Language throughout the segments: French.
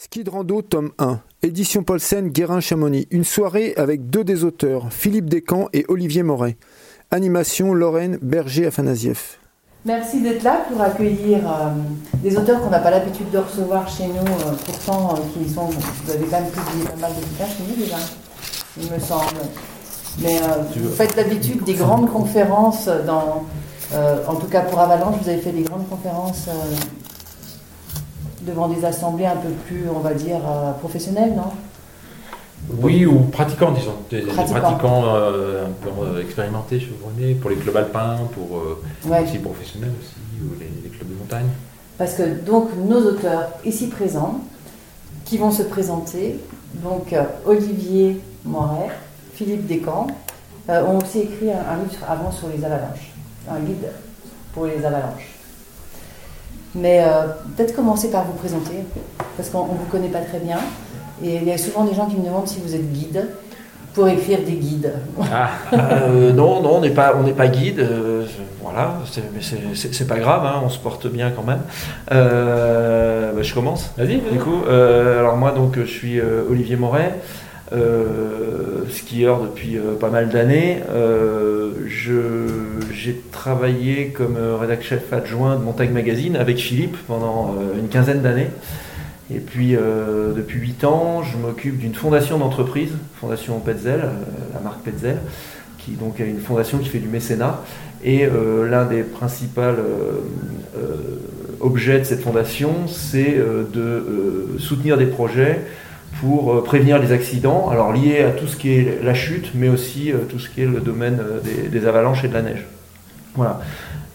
Ski de rando, tome 1. Édition Paulsen, Guérin-Chamonix. Une soirée avec deux des auteurs, Philippe Descamps et Olivier Moret. Animation, Lorraine Berger-Afanasieff. Merci d'être là pour accueillir euh, des auteurs qu'on n'a pas l'habitude de recevoir chez nous, euh, pourtant euh, qui sont. Vous avez quand même publié pas mal de bouquins chez nous déjà, il me semble. Mais vous faites d'habitude des grandes conférences dans. en tout cas pour Avalanche, vous avez fait des grandes conférences devant des assemblées un peu plus, on va dire, euh, professionnelles, non? Oui, ou pratiquants, disons. Des pratiquants, euh, un peu euh, expérimentés, chevronnés, pour les clubs alpins, pour les aussi professionnels aussi, ou les, clubs de montagne. Parce que donc nos auteurs ici présents, qui vont se présenter, donc Olivier Moret, Philippe Descamps, ont aussi écrit un livre avant sur les avalanches, un guide pour les avalanches. Mais euh, peut-être commencer par vous présenter, parce qu'on ne vous connaît pas très bien. Et il y a souvent des gens qui me demandent si vous êtes guide pour écrire des guides. Ah, euh, non, non, on n'est pas, on n'est pas guide. Euh, voilà, mais c'est pas grave, hein, on se porte bien quand même. Bah, je commence. Vas-y. Du coup, alors moi donc je suis Olivier Moret. Euh, skieur depuis euh, pas mal d'années. Euh, j'ai travaillé comme rédacteur chef adjoint de Montagne Magazine avec Philippe pendant une quinzaine d'années. Et puis depuis 8 ans, je m'occupe d'une fondation d'entreprise, Fondation Petzel, la marque Petzel, qui donc a une fondation qui fait du mécénat. Et l'un des principaux objets de cette fondation, c'est de soutenir des projets pour euh, prévenir les accidents, alors liés à tout ce qui est la chute, mais aussi euh, tout ce qui est le domaine euh, des, avalanches et de la neige. Voilà.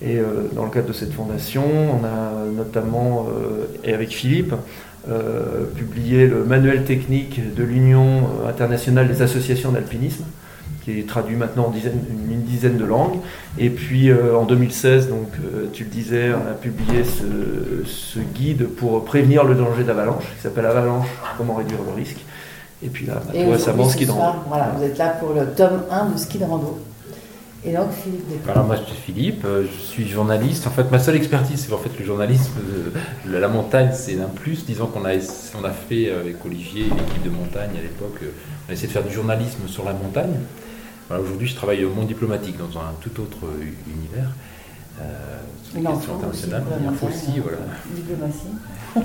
Et dans le cadre de cette fondation, on a notamment, et avec Philippe, publié le manuel technique de l'Union internationale des associations d'alpinisme, qui est traduit maintenant en une dizaine de langues. Et puis en 2016, donc, tu le disais, on a publié ce, guide pour prévenir le danger d'avalanche, qui s'appelle Avalanche, comment réduire le risque. Et puis là, tout récemment, ski de rando. Voilà, vous êtes là pour le tome 1 de ski de rando. Et donc Philippe Alors moi je suis Philippe, euh, je suis journaliste. En fait ma seule expertise c'est en fait le journalisme de, la montagne c'est un plus. Disons qu'on a, on a fait avec Olivier l'équipe de montagne à l'époque, euh, on a essayé de faire du journalisme sur la montagne. Aujourd'hui, je travaille au monde diplomatique dans un tout autre univers. Euh, sur les questions internationales, l'info aussi, voilà. Diplomatie.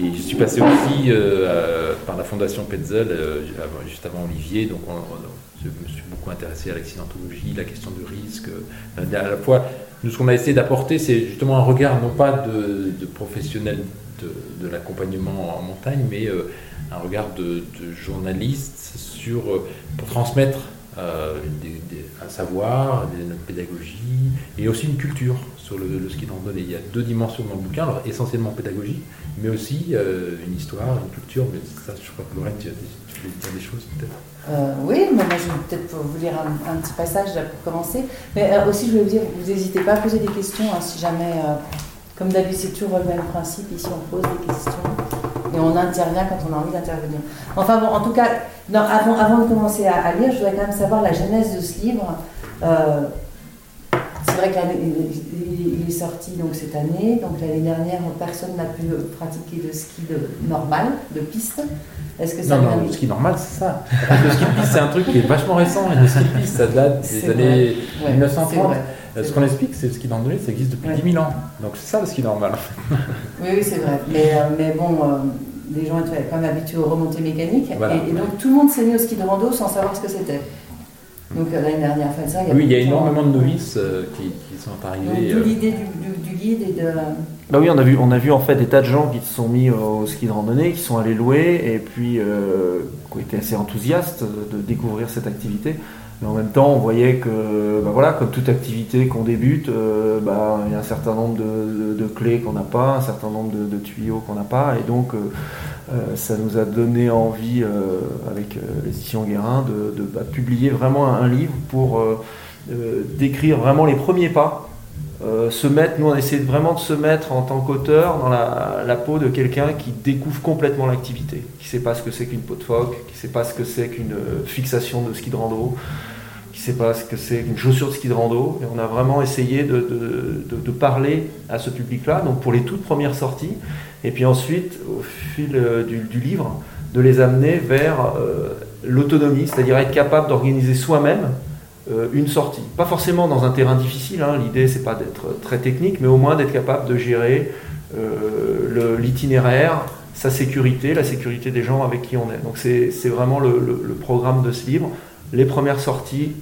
Et je suis passé aussi euh, par la fondation Petzel, euh, juste avant Olivier, donc je me suis beaucoup intéressé à l'accidentologie, la question du risque. à la fois, nous, ce qu'on a essayé d'apporter, c'est justement un regard non pas de, de professionnels de, l'accompagnement en montagne, mais un regard de, de journaliste sur, pour transmettre euh, un savoir, une pédagogie et aussi une culture sur le, ski de randonnée. Il y a deux dimensions dans le bouquin, essentiellement pédagogie, mais aussi euh, une histoire, une culture. Mais ça, je crois que Lorraine, tu, tu voulais dire des choses peut-être? Euh, Oui, mais moi je vais peut-être vous lire un, petit passage pour commencer. Mais aussi, je voulais vous dire, vous n'hésitez pas à poser des questions hein, si jamais, comme d'habitude, c'est toujours le même principe. Ici, on pose des questions et on intervient quand on a envie d'intervenir. Enfin bon, en tout cas, avant, avant de commencer à, lire, je voudrais quand même savoir la genèse de ce livre. Euh, c'est vrai qu'il est sorti donc cette année, donc l'année dernière, personne n'a pu pratiquer le ski de, normal, de piste. Est-ce que ça Non, non, le ski normal, c'est ça. le ski de piste, c'est un truc qui est vachement récent. Le ski de piste, ça date des années 1930. Ce qu'on explique, c'est le ski d'andouille, ça existe depuis 10 000 ans. Donc c'est ça le ski normal. oui, oui, c'est vrai. Mais, euh, mais bon, euh, les gens étaient quand même habitués aux remontées mécaniques. et, donc tout le monde s'est mis au ski de rando sans savoir ce que c'était. Donc euh, l'année dernière, enfin, ça, il y a Oui, il y a énormément de novices qui, sont arrivés. D'où l'idée du, du, guide et de. Bah oui, on a vu, on a vu en fait des tas de gens qui se sont mis au ski de randonnée, qui sont allés louer et puis qui ont été assez enthousiastes de découvrir cette activité. Mais en même temps, on voyait que, bah voilà, comme toute activité qu'on débute, euh, bah, il y a un certain nombre de, clés qu'on n'a pas, un certain nombre de, tuyaux qu'on n'a pas, et donc euh, euh, ça nous a donné envie, avec l'édition Guérin, de, bah, publier vraiment un, livre pour décrire vraiment les premiers pas se mettre, nous on essaie vraiment de se mettre en tant qu'auteur dans la, peau de quelqu'un qui découvre complètement l'activité, qui ne sait pas ce que c'est qu'une peau de phoque, qui ne sait pas ce que c'est qu'une fixation de ski de rando, qui ne sait pas ce que c'est qu'une chaussure de ski de rando. Et on a vraiment essayé de, parler à ce public-là, donc pour les toutes premières sorties, et puis ensuite, au fil euh, du, livre, de les amener vers euh, l'autonomie, c'est-à-dire être capable d'organiser soi-même euh, une sortie. Pas forcément dans un terrain difficile, hein. l'idée c'est pas d'être très technique, mais au moins d'être capable de gérer l'itinéraire, sa sécurité, la sécurité des gens avec qui on est. Donc c'est vraiment le, programme de ce livre, les premières sorties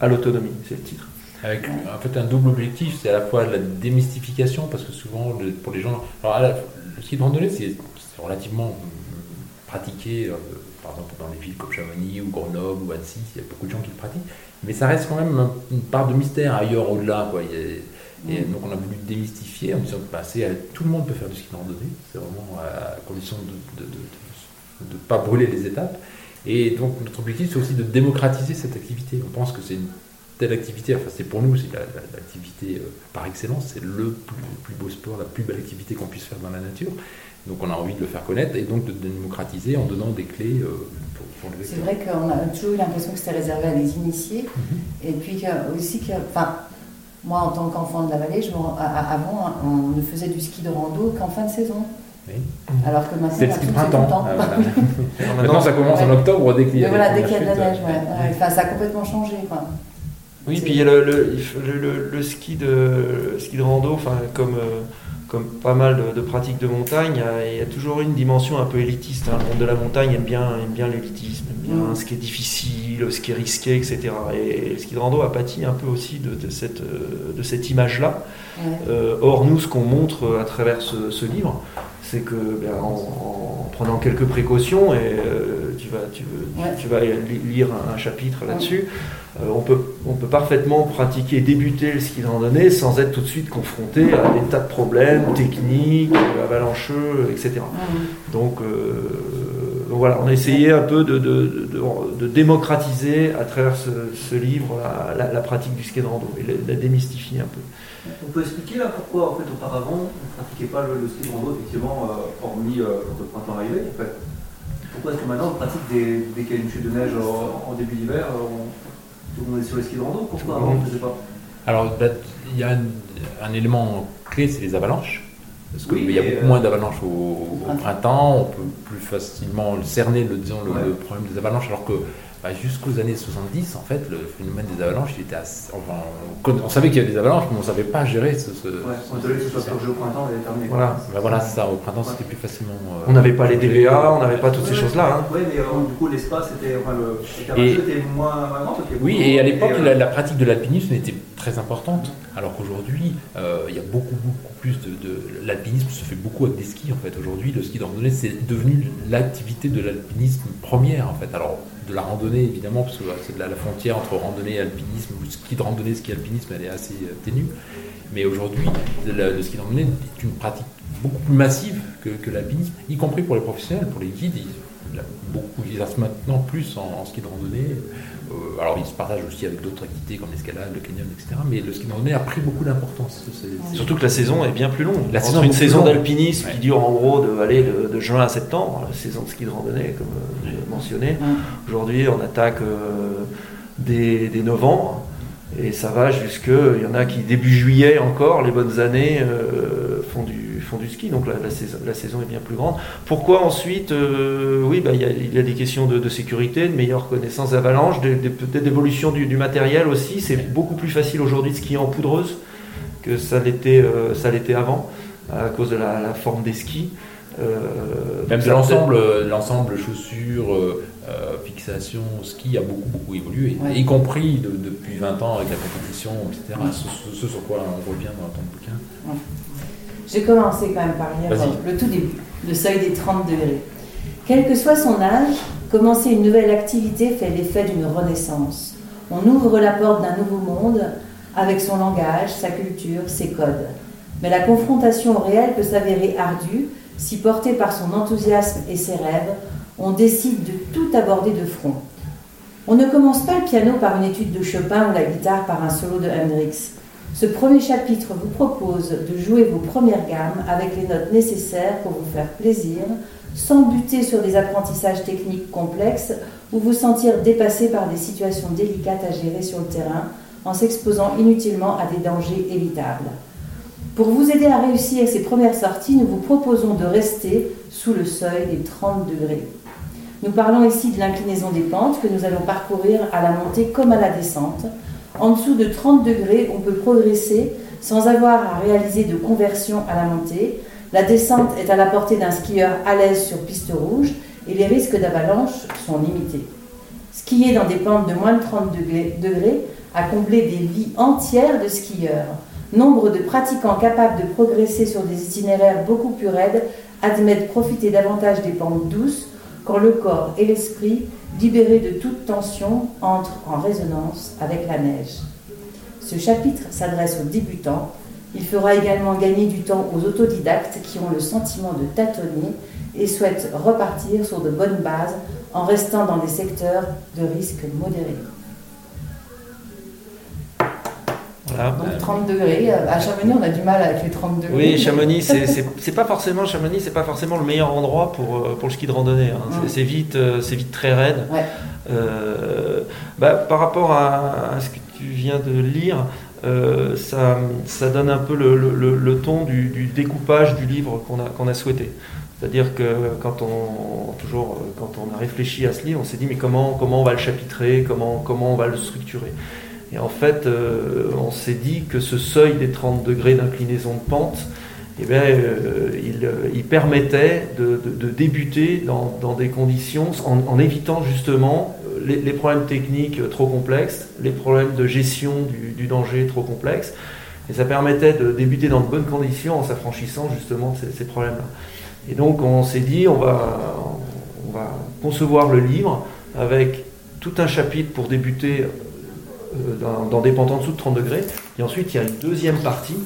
à l'autonomie, c'est le titre. Avec en fait un double objectif, c'est à la fois la démystification, parce que souvent pour les gens, alors le ski de randonnée c'est relativement pratiqué, euh, par exemple dans les villes comme Chamonix ou Grenoble ou Annecy, il y a beaucoup de gens qui le pratiquent, mais ça reste quand même une part de mystère ailleurs au-delà. Quoi. Et mm. donc on a voulu démystifier en disant que bah, tout le monde peut faire du ski de randonnée, c'est vraiment à condition de ne pas brûler les étapes. Et donc notre objectif c'est aussi de démocratiser cette activité. On pense que c'est une telle activité, enfin c'est pour nous, c'est l'activité euh, par excellence, c'est le plus, beau sport, la plus belle activité qu'on puisse faire dans la nature. Donc on a envie de le faire connaître et donc de, démocratiser en donnant des clés euh, pour, le C'est vrai qu'on a toujours eu l'impression que c'était réservé à des initiés mm-hmm. et puis aussi que, enfin, moi, en tant qu'enfant de la vallée, je avant, on ne faisait du ski de rando qu'en fin de saison. Oui. Alors que maintenant, c'est le ski de printemps. Ah, maintenant, ça commence en octobre dès qu'il y a, voilà, dès qu'il y a de la neige. Ouais. Enfin, ça a complètement changé. Quoi. Oui, puis il y a le, le, le, le, ski, de, ski de rando, enfin, comme. Euh, comme pas mal de, pratiques de montagne, il y, a, toujours une dimension un peu élitiste. Hein. Le monde de la montagne aime bien, aime bien l'élitisme, ce qui est difficile, ce qui est risqué, etc. Et le ski de rando a pâti un peu aussi de, cette, de cette image-là. Euh, or, nous, ce qu'on montre à travers ce, livre, c'est que ben, en, prenant quelques précautions, et euh, tu, vas, tu, tu, vas lire un, chapitre là-dessus, euh, on, peut, on peut parfaitement pratiquer, débuter le ski de randonnée sans être tout de suite confronté à des tas de problèmes techniques, avalancheux, etc. Donc, voilà, on a essayé un peu de, de, de, démocratiser à travers ce, livre la, pratique du ski de rando et la, démystifier un peu. On peut expliquer là pourquoi en fait auparavant on ne pratiquait pas le, ski de rando effectivement euh, hormis euh, quand le printemps arrivait en fait? Pourquoi est-ce que maintenant on pratique dès, qu'il y a une chute de neige en, début d'hiver, tout le monde est sur les skis de rando Pourquoi avant on ne faisait pas Alors bah, il y a un, élément clé, c'est les avalanches. Parce qu'il y a beaucoup moins d'avalanches au, printemps, on peut plus facilement cerner le, disons, le, problème des avalanches, alors que bah, jusqu'aux années 70, en fait, le phénomène des avalanches, il était assez, on, savait qu'il y avait des avalanches, mais on ne savait pas gérer ce. ce, ouais, on savait que ce soit au printemps et terminé. Voilà, bah, voilà c'est ça. Au printemps, c'était plus facilement. Euh, on n'avait pas les DVA, on n'avait pas toutes ces choses-là. Hein. Oui, mais euh, du coup, l'espace était, enfin, le, était moins, grand. Oui, et à l'époque, la, la, pratique de l'alpinisme était très importante, alors qu'aujourd'hui, euh, il y a beaucoup, beaucoup plus de, de l'alpinisme se fait beaucoup avec des skis. En fait, aujourd'hui, le ski de randonnée, c'est devenu l'activité de l'alpinisme première. En fait, alors de la randonnée évidemment, parce que c'est la, la, frontière entre randonnée et alpinisme, ou ski de randonnée, ski alpinisme, elle est assez euh, ténue. Mais aujourd'hui, le, ski de randonnée est une pratique beaucoup plus massive que, l'alpinisme, y compris pour les professionnels, pour les guides. Ils, beaucoup, ils maintenant plus en, ski de randonnée. Euh, alors, ils se partagent aussi avec d'autres activités comme l'escalade, le canyon, etc. Mais le ski de randonnée a pris beaucoup d'importance. Surtout que la saison est bien plus longue. La saison une saison d'alpinisme qui dure en gros de, juin à septembre, la saison de ski de randonnée, comme euh, j'ai mentionné. Aujourd'hui, on attaque euh, dès, novembre. Et ça va jusque, il y en a qui début juillet encore, les bonnes années, font du font du ski, donc la, saison, est bien plus grande. Pourquoi ensuite euh, Oui, bah, il, y a, des questions de, sécurité, de meilleure connaissance d'avalanche, peut-être d'évolution du, matériel aussi. C'est beaucoup plus facile aujourd'hui de skier en poudreuse que ça l'était euh, ça l'était avant, à cause de la, forme des skis. Euh, Même l'ensemble, l'ensemble chaussures, fixation, ski a beaucoup beaucoup évolué, y compris depuis 20 ans avec la compétition, etc. Ce, sur quoi on revient dans ton bouquin. J'ai commencé quand même par lire le tout début, le seuil des 30 degrés. Quel que soit son âge, commencer une nouvelle activité fait l'effet d'une renaissance. On ouvre la porte d'un nouveau monde avec son langage, sa culture, ses codes. Mais la confrontation au réel peut s'avérer ardue si, porté par son enthousiasme et ses rêves, on décide de tout aborder de front. On ne commence pas le piano par une étude de Chopin ou la guitare par un solo de Hendrix. Ce premier chapitre vous propose de jouer vos premières gammes avec les notes nécessaires pour vous faire plaisir, sans buter sur des apprentissages techniques complexes ou vous sentir dépassé par des situations délicates à gérer sur le terrain en s'exposant inutilement à des dangers évitables. Pour vous aider à réussir ces premières sorties, nous vous proposons de rester sous le seuil des 30 degrés. Nous parlons ici de l'inclinaison des pentes que nous allons parcourir à la montée comme à la descente. En dessous de 30 degrés, on peut progresser sans avoir à réaliser de conversion à la montée. La descente est à la portée d'un skieur à l'aise sur piste rouge et les risques d'avalanche sont limités. Skier dans des pentes de moins de 30 degrés a comblé des vies entières de skieurs. Nombre de pratiquants capables de progresser sur des itinéraires beaucoup plus raides admettent profiter davantage des pentes douces quand le corps et l'esprit, libérés de toute tension, entrent en résonance avec la neige. Ce chapitre s'adresse aux débutants. Il fera également gagner du temps aux autodidactes qui ont le sentiment de tâtonner et souhaitent repartir sur de bonnes bases en restant dans des secteurs de risque modéré. Donc 30 degrés. Euh, à Chamonix, on a du mal avec les 30 degrés. Oui, Chamonix, c'est pas forcément Chamonix, c'est pas forcément le meilleur endroit pour, euh, pour le ski de randonnée. Hein. C'est vite, euh, c'est vite très raide. bah, par rapport à, ce que tu viens de lire, ça, ça, donne un peu le, le, ton du, découpage du livre qu'on a, qu'on a souhaité. C'est-à-dire que quand on, toujours, quand on a réfléchi à ce livre, on s'est dit mais comment, comment on va le chapitrer, comment, comment on va le structurer? Et en fait, euh, on s'est dit que ce seuil des 30 degrés d'inclinaison de pente, eh bien, euh, euh, il, permettait de, débuter dans, des conditions, en, évitant justement les, problèmes techniques trop complexes, les problèmes de gestion du, danger trop complexes. Et ça permettait de débuter dans de bonnes conditions en s'affranchissant justement de ces, problèmes-là. Et donc on s'est dit, on va, on va concevoir le livre avec tout un chapitre pour débuter euh, dans, des pentes en dessous de 30 degrés. Et ensuite, il y a une deuxième partie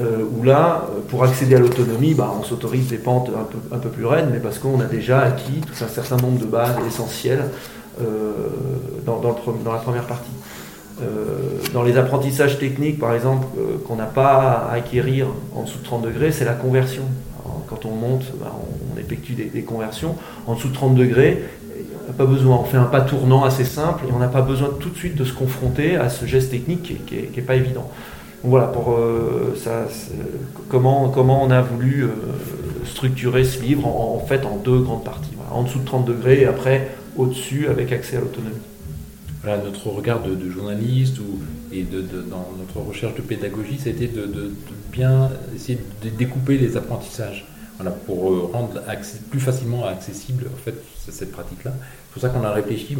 euh, où là, euh, pour accéder à l'autonomie, bah, on s'autorise des pentes un peu, un peu, plus raides, mais parce qu'on a déjà acquis tout un certain nombre de bases essentielles dans, dans, la première partie. dans les apprentissages techniques, par exemple, qu'on n'a pas à acquérir en dessous de 30 degrés, c'est la conversion. quand on monte, bah, on, effectue des, des, conversions. En dessous de 30 degrés, pas besoin, on fait un pas tournant assez simple et on n'a pas besoin tout de suite de se confronter à ce geste technique qui n'est pas évident. Donc voilà, pour euh, ça, comment, on a voulu euh, structurer ce livre en, fait en deux grandes parties. en dessous de 30 degrés et après au-dessus avec accès à l'autonomie. Notre regard de, journaliste ou, et de, dans notre recherche de pédagogie, a été de, bien essayer de découper les apprentissages. Voilà, pour euh, rendre plus facilement accessible en fait, cette pratique-là. C'est pour ça qu'on a réfléchi,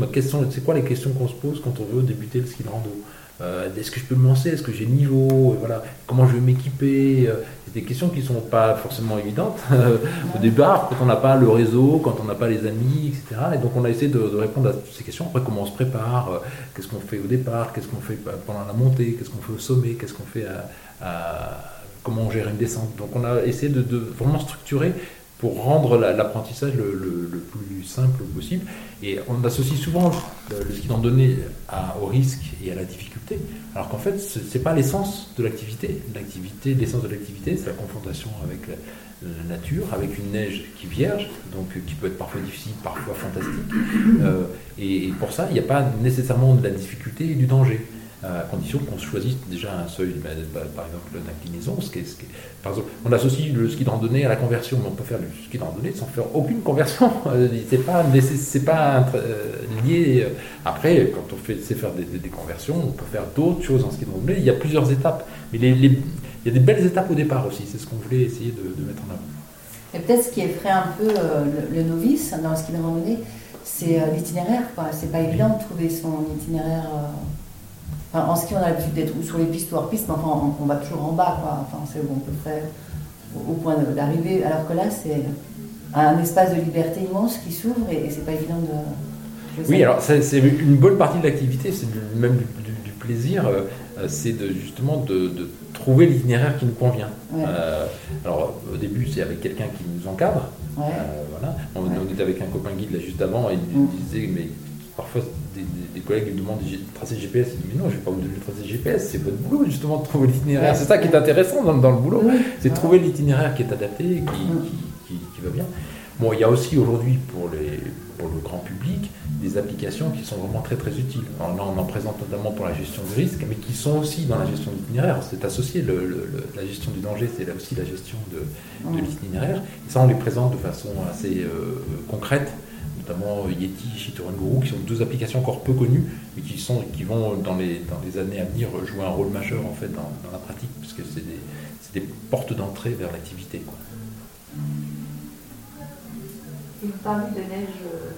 c'est quoi les questions qu'on se pose quand on veut débuter le ski de rando? Euh, Est-ce que je peux me lancer? Est-ce que j'ai niveau? Voilà, Comment je vais m'équiper? Euh, C'est des questions qui ne sont pas forcément évidentes au départ, quand on n'a pas le réseau, quand on n'a pas les amis, etc. Et donc on a essayé de, répondre à ces questions. Après, comment on se prépare? Qu'est-ce qu'on fait au départ? Qu'est-ce qu'on fait pendant la montée? Qu'est-ce qu'on fait au sommet? Qu'est-ce qu'on fait à comment on gère une descente. Donc on a essayé de, vraiment structurer pour rendre l'apprentissage le, plus simple possible. Et on associe souvent le ski d'andonnée au risque et à la difficulté, alors qu'en fait, ce n'est pas l'essence de l'activité. L'activité, l'essence de l'activité, c'est la confrontation avec la, nature, avec une neige qui vierge, donc qui peut être parfois difficile, parfois fantastique. Euh, et, pour ça, il n'y a pas nécessairement de la difficulté et du danger à condition qu'on choisisse déjà un seuil, ben, ben, par exemple d'inclinaison. Ce qui ce qui par exemple, on associe le ski de randonnée à la conversion, mais on peut faire le ski de randonnée sans faire aucune conversion. c'est pas, c'est pas euh, lié. Euh, après, quand on fait, sait faire des, conversions, on peut faire d'autres choses en ski de randonnée. Il y a plusieurs étapes, mais les, il y a des belles étapes au départ aussi. C'est ce qu'on voulait essayer de, mettre en avant. Et peut-être ce qui effraie un peu euh, le, novice dans le ski de randonnée, c'est l'itinéraire. C'est pas évident de trouver son itinéraire en ski, on a l'habitude d'être ou sur les pistes ou hors piste, mais enfin, on, va toujours en bas, quoi. Enfin, c'est on peut faire au, point d'arriver. Alors que là, c'est un espace de liberté immense qui s'ouvre et, c'est pas évident de. oui, alors c'est une bonne partie de l'activité, c'est même du, plaisir, euh, c'est de, justement de, trouver l'itinéraire qui nous convient. Euh, alors au début, c'est avec quelqu'un qui nous encadre. Euh, voilà. On, était avec un copain guide là juste avant et il nous mm. disait mais parfois des, collègues me demandent des tracés GPS. Ils disent Mais non, je ne vais pas vous donner le tracé GPS, c'est votre boulot justement de trouver l'itinéraire. C'est ça qui est intéressant dans, le boulot, c'est de trouver l'itinéraire qui est adapté, qui, qui, qui, va bien. Bon, il y a aussi aujourd'hui pour, les, pour le grand public des applications qui sont vraiment très très utiles. Alors là, on en présente notamment pour la gestion du risque, mais qui sont aussi dans la gestion d'itinéraire. C'est associé, la gestion du danger, c'est là aussi la gestion de, de l'itinéraire. Et ça, on les présente de façon assez euh, concrète notamment Yeti, Shitoran Guru, qui sont deux applications encore peu connues, mais qui, sont, qui vont dans les, dans les années à venir jouer un rôle majeur en fait dans, la pratique, parce que c'est des, des, portes d'entrée vers l'activité. Et vous de neige euh,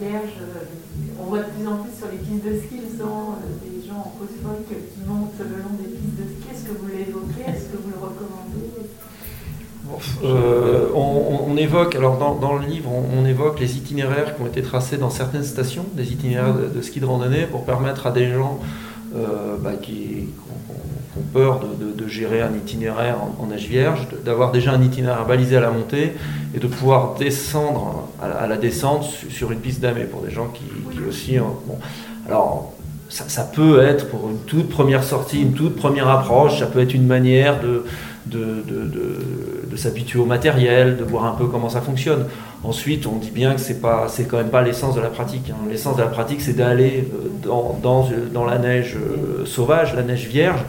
vierge, euh, on voit de plus en plus sur les pistes de ski, euh, des gens en post-folk qui montent le long des pistes de ski. Est-ce que vous l'évoquez? Est-ce que vous le recommandez? Euh, on, évoque, alors dans, le livre, on, évoque les itinéraires qui ont été tracés dans certaines stations, des itinéraires de, ski de randonnée, pour permettre à des gens euh, bah, qui, ont, peur de, gérer un itinéraire en, neige vierge, d'avoir déjà un itinéraire balisé à la montée et de pouvoir descendre à la, descente sur une piste damée pour des gens qui, aussi. Hein, bon, alors, ça, ça, peut être pour une toute première sortie, une toute première approche, ça peut être une manière de, de, de, s'habituer au matériel, de voir un peu comment ça fonctionne. Ensuite, on dit bien que c'est pas, c'est quand même pas l'essence de la pratique. Hein. L'essence de la pratique, c'est d'aller euh, dans, dans, la neige euh, sauvage, la neige vierge.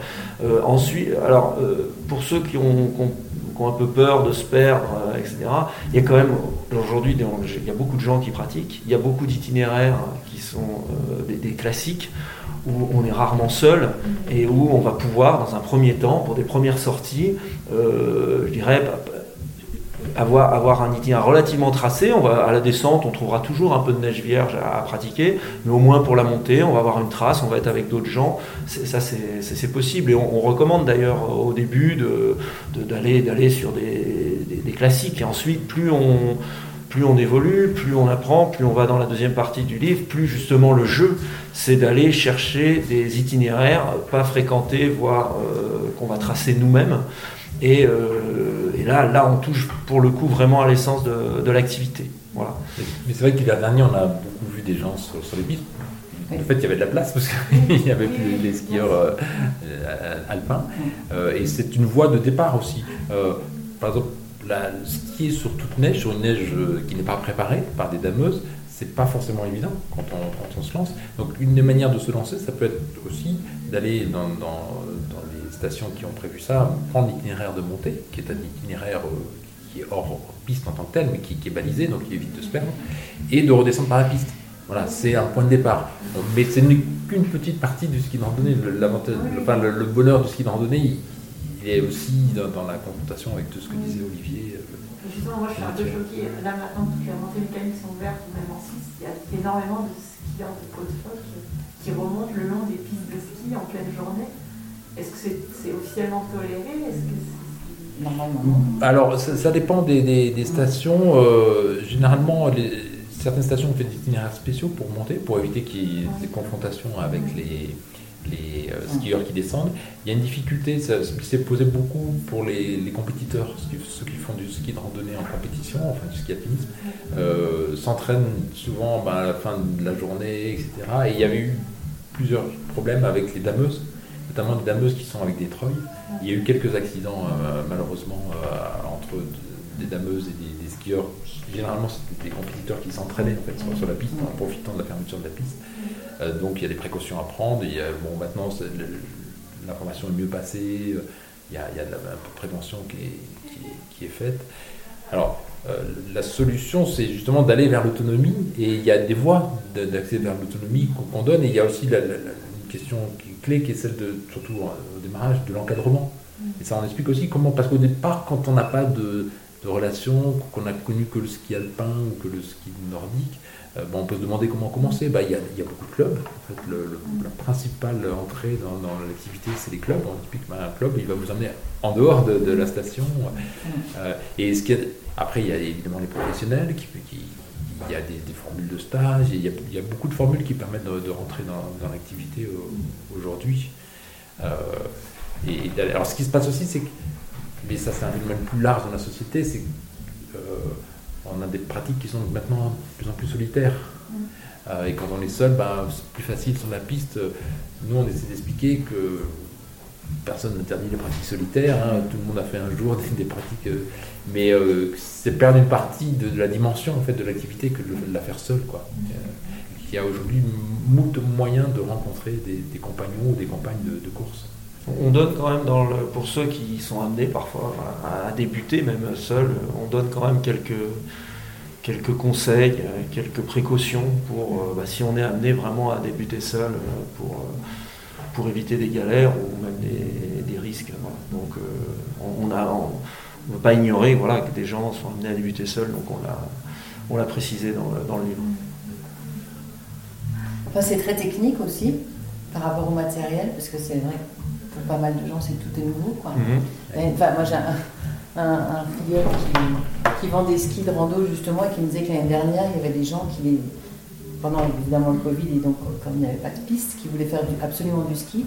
Euh, ensuite, alors pour ceux qui ont, qui ont, un peu peur de se perdre, etc. Il y a quand même aujourd'hui, il y a beaucoup de gens qui pratiquent. Il y a beaucoup d'itinéraires qui sont des classiques où on est rarement seul et où on va pouvoir, dans un premier temps, pour des premières sorties, euh, je dirais, avoir, avoir un itinéraire relativement tracé. On va, à la descente, on trouvera toujours un peu de neige vierge à, pratiquer, mais au moins pour la montée, on va avoir une trace, on va être avec d'autres gens. Ça, c'est possible. Et on, recommande d'ailleurs au début d'aller sur des, des, classiques. Et ensuite, plus on plus on évolue, plus on apprend, plus on va dans la deuxième partie du livre, plus justement le jeu, c'est d'aller chercher des itinéraires pas fréquentés, voire euh, qu'on va tracer nous-mêmes. Euh, et, là, là, on touche pour le coup vraiment à l'essence de, l'activité. Voilà. Mais c'est vrai que l'année dernier, on a beaucoup vu des gens sur, les pistes. En fait, il y avait de la place parce qu'il n'y avait plus les skieurs euh, alpins. et c'est une voie de départ aussi. par exemple, la, skier sur toute neige, sur une neige euh, qui n'est pas préparée par des dameuses, c'est pas forcément évident quand on, se lance. Donc une des manières de se lancer, ça peut être aussi d'aller dans, les stations qui ont prévu ça, prendre l'itinéraire de montée, qui est un itinéraire euh, qui est hors piste en tant que tel, mais qui, est balisé, donc qui évite de se perdre, et de redescendre par la piste. Voilà, c'est un point de départ. mais ce n'est qu'une petite partie du ski de randonnée. Le, enfin, le, bonheur du ski de randonnée, et aussi dans, la confrontation avec tout ce que disait Olivier. Euh, justement, moi je suis un peu choquée. Là maintenant, toutes les remontées mécaniques sont ouvertes, même en Suisse, il y a énormément de skieurs de post-foc qui remontent le long des pistes de ski en pleine journée. Est-ce que c'est officiellement toléré? Est-ce que Normalement. Alors, ça, dépend des, des, stations. Euh, généralement, les, certaines stations ont fait des itinéraires spéciaux pour monter, pour éviter qu'il y ait des confrontations avec les, les euh, skieurs qui descendent. Il y a une difficulté, ça, qui s'est posé beaucoup pour les, compétiteurs, ceux qui font du ski de randonnée en compétition, enfin du ski alpinisme, euh, s'entraînent souvent ben, à la fin de la journée, etc. Et il y avait eu plusieurs problèmes avec les dameuses, notamment les dameuses qui sont avec des treuils. Il y a eu quelques accidents euh, malheureusement entre des dameuses et des, skieurs. Généralement, c'était des compétiteurs qui s'entraînaient en fait, sur, la piste en profitant de la fermeture de la piste. Euh, donc il y a des précautions à prendre. Il bon, maintenant, l'information est mieux passée. Il y a, de la, prévention qui est, qui, est, faite. Alors, euh, la solution, c'est justement d'aller vers l'autonomie. Et il y a des voies d'accès vers l'autonomie qu'on donne. Et il y a aussi la, une question clé, qui est celle de, surtout au démarrage, de l'encadrement. Et ça en explique aussi comment, parce qu'au départ, quand on n'a pas de, de relation, qu'on a connu que le ski alpin ou que le ski nordique, euh, on peut se demander comment commencer. Bah, il, y a, beaucoup de clubs. En fait, le, la principale entrée dans, l'activité, c'est les clubs. On explique un club, il va vous emmener en dehors de, la station. Euh, et après, il y a évidemment les professionnels qui, il y a des, formules de stage, il y, a, beaucoup de formules qui permettent de, rentrer dans, l'activité aujourd'hui. Euh, et, alors ce qui se passe aussi, c'est que, mais ça c'est un phénomène plus large dans la société, c'est on a des pratiques qui sont maintenant de plus en plus solitaires. Mm. Euh, et quand on est seul, ben, c'est plus facile sur la piste. Nous, on essaie d'expliquer que personne n'interdit les pratiques solitaires, hein. tout le monde a fait un jour des, pratiques, euh, mais euh, c'est perdre une partie de, la dimension en fait de l'activité que de la faire seul, quoi. il y a aujourd'hui moult moyens de rencontrer des, compagnons ou des compagnes de, course. On donne quand même, pour ceux qui sont amenés parfois à, débuter, même seuls, on donne quand même quelques, conseils, quelques précautions pour, bah, si on est amené vraiment à débuter seul, pour pour éviter des galères ou même des, risques. Donc euh, on ne peut pas ignorer voilà, que des gens sont amenés à débuter seuls, donc on l'a, précisé dans le, livre. Enfin, c'est très technique aussi par rapport au matériel, parce que c'est vrai pour pas mal de gens, c'est tout est nouveau. Quoi. Mhm. enfin, moi, j'ai un, un, qui, qui, vend des skis de rando justement et qui me disait que l'année dernière, il y avait des gens qui les pendant évidemment le Covid, et donc comme il n'y avait pas de piste, qui voulait faire absolument du ski,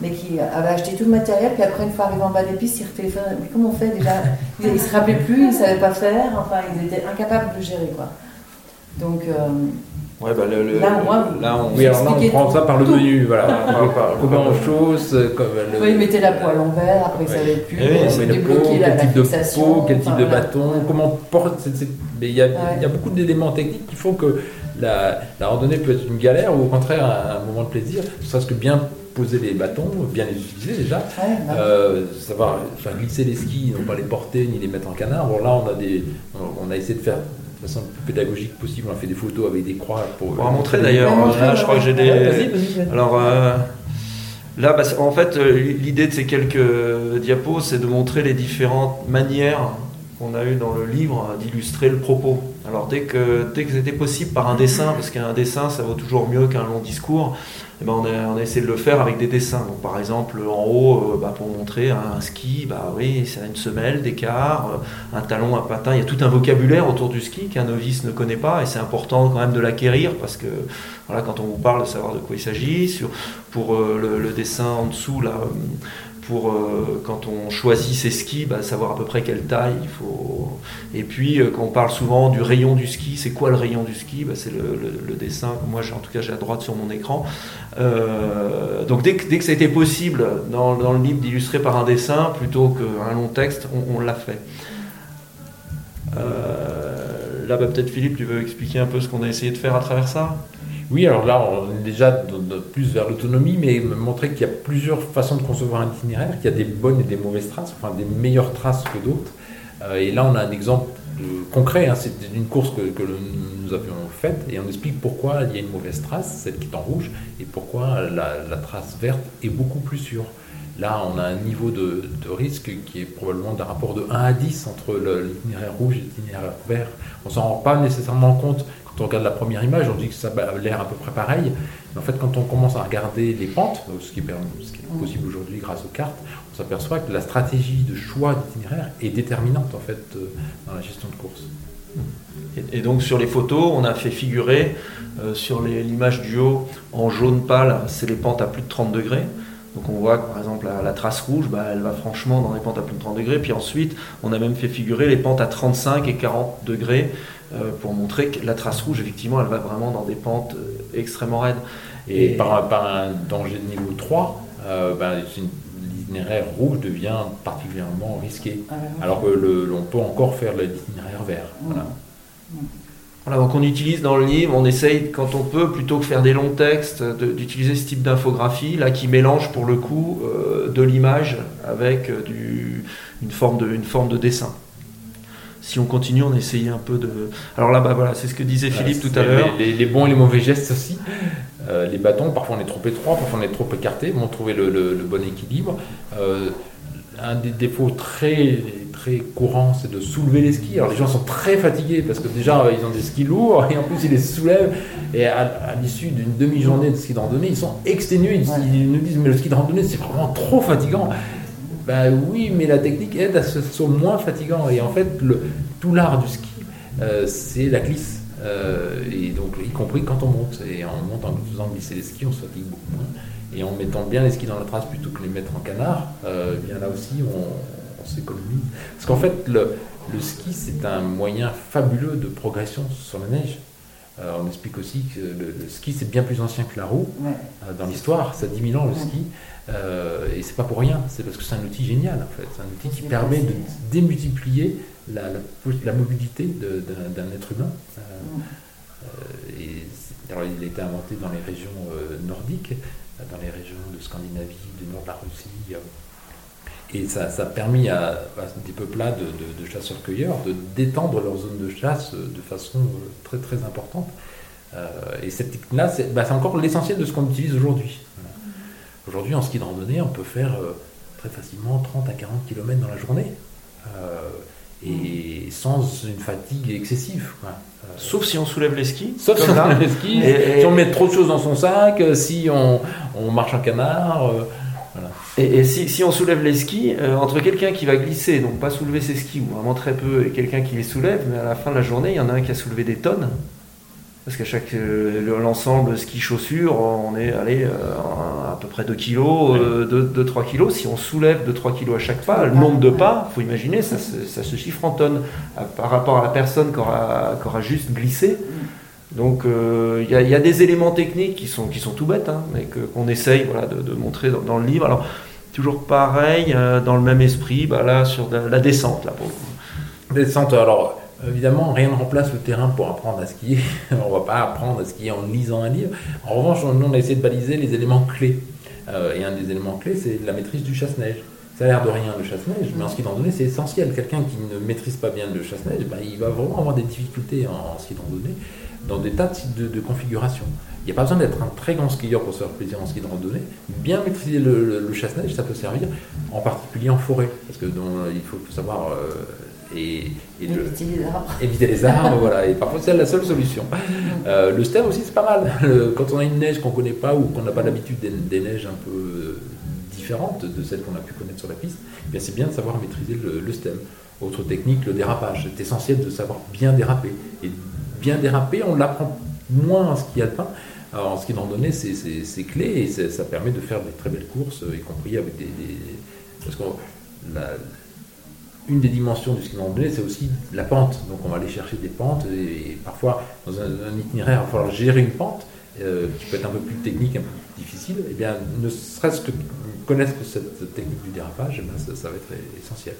mais qui avait acheté tout le matériel, puis après, une fois arrivé en bas des pistes, ils retéléphonaient. Mais comment on fait déjà? Ils ne se rappelaient plus, ils ne savaient pas faire, enfin, ils étaient incapables de gérer, quoi. Donc. Euh, ouais, bah le, là, là, on, oui, alors là, on prend ça par le menu, voilà. comment on chose, comme le... Oui, mettaient la peau à l'envers, après ne savaient plus. Eh quel type de peau, quel type de bâton, comment on porte. Mais il y, a, il y a beaucoup d'éléments techniques qui font que la, randonnée peut être une galère ou au contraire un, moment de plaisir, ne serait-ce que bien poser les bâtons, bien les utiliser déjà, bah euh, savoir glisser les skis, non pas les porter ni les mettre en canard. Bon là on a des, on a essayé de faire de façon plus pédagogique possible. On a fait des photos avec des croix pour. On va montrer d'ailleurs. Là, je crois que j'ai des. Alors. Euh, là, bah, en fait, euh, l'idée de ces quelques diapos, c'est de montrer les différentes manières qu'on a eu dans le livre d'illustrer le propos. Alors dès que, dès que c'était possible par un dessin, parce qu'un dessin ça vaut toujours mieux qu'un long discours, eh ben on, a, a, essayé de le faire avec des dessins. Donc par exemple en haut, euh, bah, pour montrer un, ski, bah oui, c'est une semelle d'écart, euh, un talon, un patin, il y a tout un vocabulaire autour du ski qu'un novice ne connaît pas et c'est important quand même de l'acquérir parce que voilà, quand on vous parle de savoir de quoi il s'agit, pour euh, le, le, dessin en dessous là pour euh, quand on choisit ses skis, bah, savoir à peu près quelle taille il faut. Et puis euh, quand on parle souvent du rayon du ski, c'est quoi le rayon du ski? Bah, C'est le, dessin. Moi, en tout cas, j'ai à droite sur mon écran. Euh, donc dès que, que ça a été possible dans, le livre d'illustrer par un dessin plutôt qu'un long texte, on, l'a fait. là, bah, peut-être Philippe, tu veux expliquer un peu ce qu'on a essayé de faire à travers ça? Oui, alors là, on est déjà plus vers l'autonomie, mais montrer qu'il y a plusieurs façons de concevoir un itinéraire, qu'il y a des bonnes et des mauvaises traces, enfin des meilleures traces que d'autres. Euh, et là, on a un exemple concret, hein, c'est une course que, nous avions faite, et on explique pourquoi il y a une mauvaise trace, celle qui est en rouge, et pourquoi la, trace verte est beaucoup plus sûre. Là, on a un niveau de, risque qui est probablement d'un rapport de 1 à 10 entre l'itinéraire rouge et l'itinéraire vert. On s'en rend pas nécessairement compte quand on regarde la première image, on dit que ça a l'air à peu près pareil. Mais en fait, quand on commence à regarder les pentes, ce qui est, possible aujourd'hui grâce aux cartes, on s'aperçoit que la stratégie de choix d'itinéraire est déterminante en fait euh, dans la gestion de course. Et, donc sur les photos, on a fait figurer euh, sur l'image du haut en jaune pâle, c'est les pentes à plus de 30 degrés. Donc on voit que par exemple la, trace rouge, bah, elle va franchement dans les pentes à plus de 30 degrés. Puis ensuite, on a même fait figurer les pentes à 35 et 40 degrés pour montrer que la trace rouge, effectivement, elle va vraiment dans des pentes euh, extrêmement raides. Et, par, un danger de niveau 3, euh, ben, l'itinéraire rouge devient particulièrement risqué. Ah alors que l'on peut encore faire l'itinéraire vert. Voilà. Voilà, donc on utilise dans le livre, on essaye quand on peut, plutôt que faire des longs textes, d'utiliser ce type d'infographie, là qui mélange pour le coup de l'image avec du, une, forme de, une forme de dessin si on continue, on essaye un peu de. Alors là, bah voilà, c'est ce que disait Philippe tout à l'heure. Les, bons et les mauvais gestes aussi. Euh, les bâtons, parfois on est trop étroit, parfois on est trop écarté. on trouver le, bon équilibre. Euh, un des défauts très très courants, c'est de soulever les skis. Alors les gens sont très fatigués parce que déjà ils ont des skis lourds et en plus ils les soulèvent. Et à, l'issue d'une demi-journée de ski de randonnée, ils sont exténués. Ils, nous disent mais le ski de randonnée c'est vraiment trop fatigant. Ben oui, mais la technique aide à ce que ce soit moins fatigant. Et en fait, tout l'art du ski, euh, c'est la glisse. Euh, et donc, y compris quand on monte. Et en montant, en faisant glisser les skis, on se fatigue beaucoup moins. Et en mettant bien les skis dans la trace plutôt que les mettre en canard, euh, bien là aussi, on, s'économise. Parce qu'en fait, le ski, c'est un moyen fabuleux de progression sur la neige. Euh, on explique aussi que le, ski c'est bien plus ancien que la roue Ouais. euh, dans l'histoire, ça a 10 000 ans le ski, euh, et c'est pas pour rien, c'est parce que c'est un outil génial en fait, c'est un outil qui permet de démultiplier la, la, la mobilité d'un être humain. Et c'est- alors, il a été inventé dans les régions nordiques, dans les régions de Scandinavie, du nord de la Russie. Et ça, ça a permis à, à des peuplades de, de- de chasseurs-cueilleurs de d'étendre leur zone de chasse euh, de façon euh, très très importante. Euh, et cette technique-là, c'est bah, c'est encore l'essentiel de ce qu'on utilise aujourd'hui. Voilà. Aujourd'hui, en ski de randonnée, on peut faire euh, très facilement 30 à 40 km dans la journée. Euh, et sans une fatigue excessive. quoi. Euh, Sauf si on soulève les skis. Sauf si on là. a le ski, Et- et- si on met trop de choses dans son sac, si on, on marche en canard. Euh, Et, et si, si on soulève les skis, euh, entre quelqu'un qui va glisser, donc pas soulever ses skis, ou vraiment très peu, et quelqu'un qui les soulève, mais à la fin de la journée, il y en a un qui a soulevé des tonnes. Parce qu'à chaque euh, le- l'ensemble ski chaussures, on est allé à peu près 2 kilos, 2-3 kilos. Si on soulève 2-3 kilos à chaque pas, le nombre de pas, faut imaginer, ça, se- ça se chiffre en tonnes par rapport à la personne qui aura, qui aura juste glissé. Donc euh, il il y a des éléments techniques qui sont, tout bêtes, hein, mais qu'on essaye de, montrer dans, le livre. Alors toujours pareil, euh, dans le même esprit, bah, là sur la descente, là pour. Descente, alors évidemment, rien ne remplace le terrain pour apprendre à skier. on va pas apprendre à skier en lisant un livre. En revanche, nous, on a essayé de baliser les éléments clés. Euh, et un des éléments clés, c'est la maîtrise du chasse-neige. Ça a l'air de rien le chasse-neige, mais en ski de randonnée, c'est essentiel. Quelqu'un qui ne maîtrise pas bien le chasse-neige, ben, il va vraiment avoir des difficultés en, en ski de randonnée dans des tas de, types de, de configurations. Il n'y a pas besoin d'être un très grand skieur pour se faire plaisir en ski de randonnée. Bien maîtriser le, le- le chasse-neige, ça peut servir, en particulier en forêt, parce que dans- il faut savoir euh, et, et le- Éviter les arbres. éviter les arbres, voilà, et parfois c'est la seule solution. Euh, le stem aussi c'est pas mal. Le- quand on a une neige qu'on connaît pas ou qu'on n'a pas l'habitude des, des neiges un peu euh, différentes de celles qu'on a pu connaître sur la piste, eh bien c'est bien de savoir maîtriser le, le stem. Autre technique, le dérapage. C'est essentiel de savoir bien déraper. Et bien déraper, on l'apprend moins en ski alpin. Alors, en ski de randonnée, c'est- clé et ça permet de faire des très belles courses, y compris avec des. parce que la- des dimensions du ski de randonnée, c'est aussi la pente. Donc on va aller chercher des pentes et, parfois dans un, itinéraire, il va falloir gérer une pente euh, qui peut être un peu plus technique, un peu plus difficile. Et bien, ne serait-ce que connaître cette technique du dérapage, eh bien, ça, va être essentiel.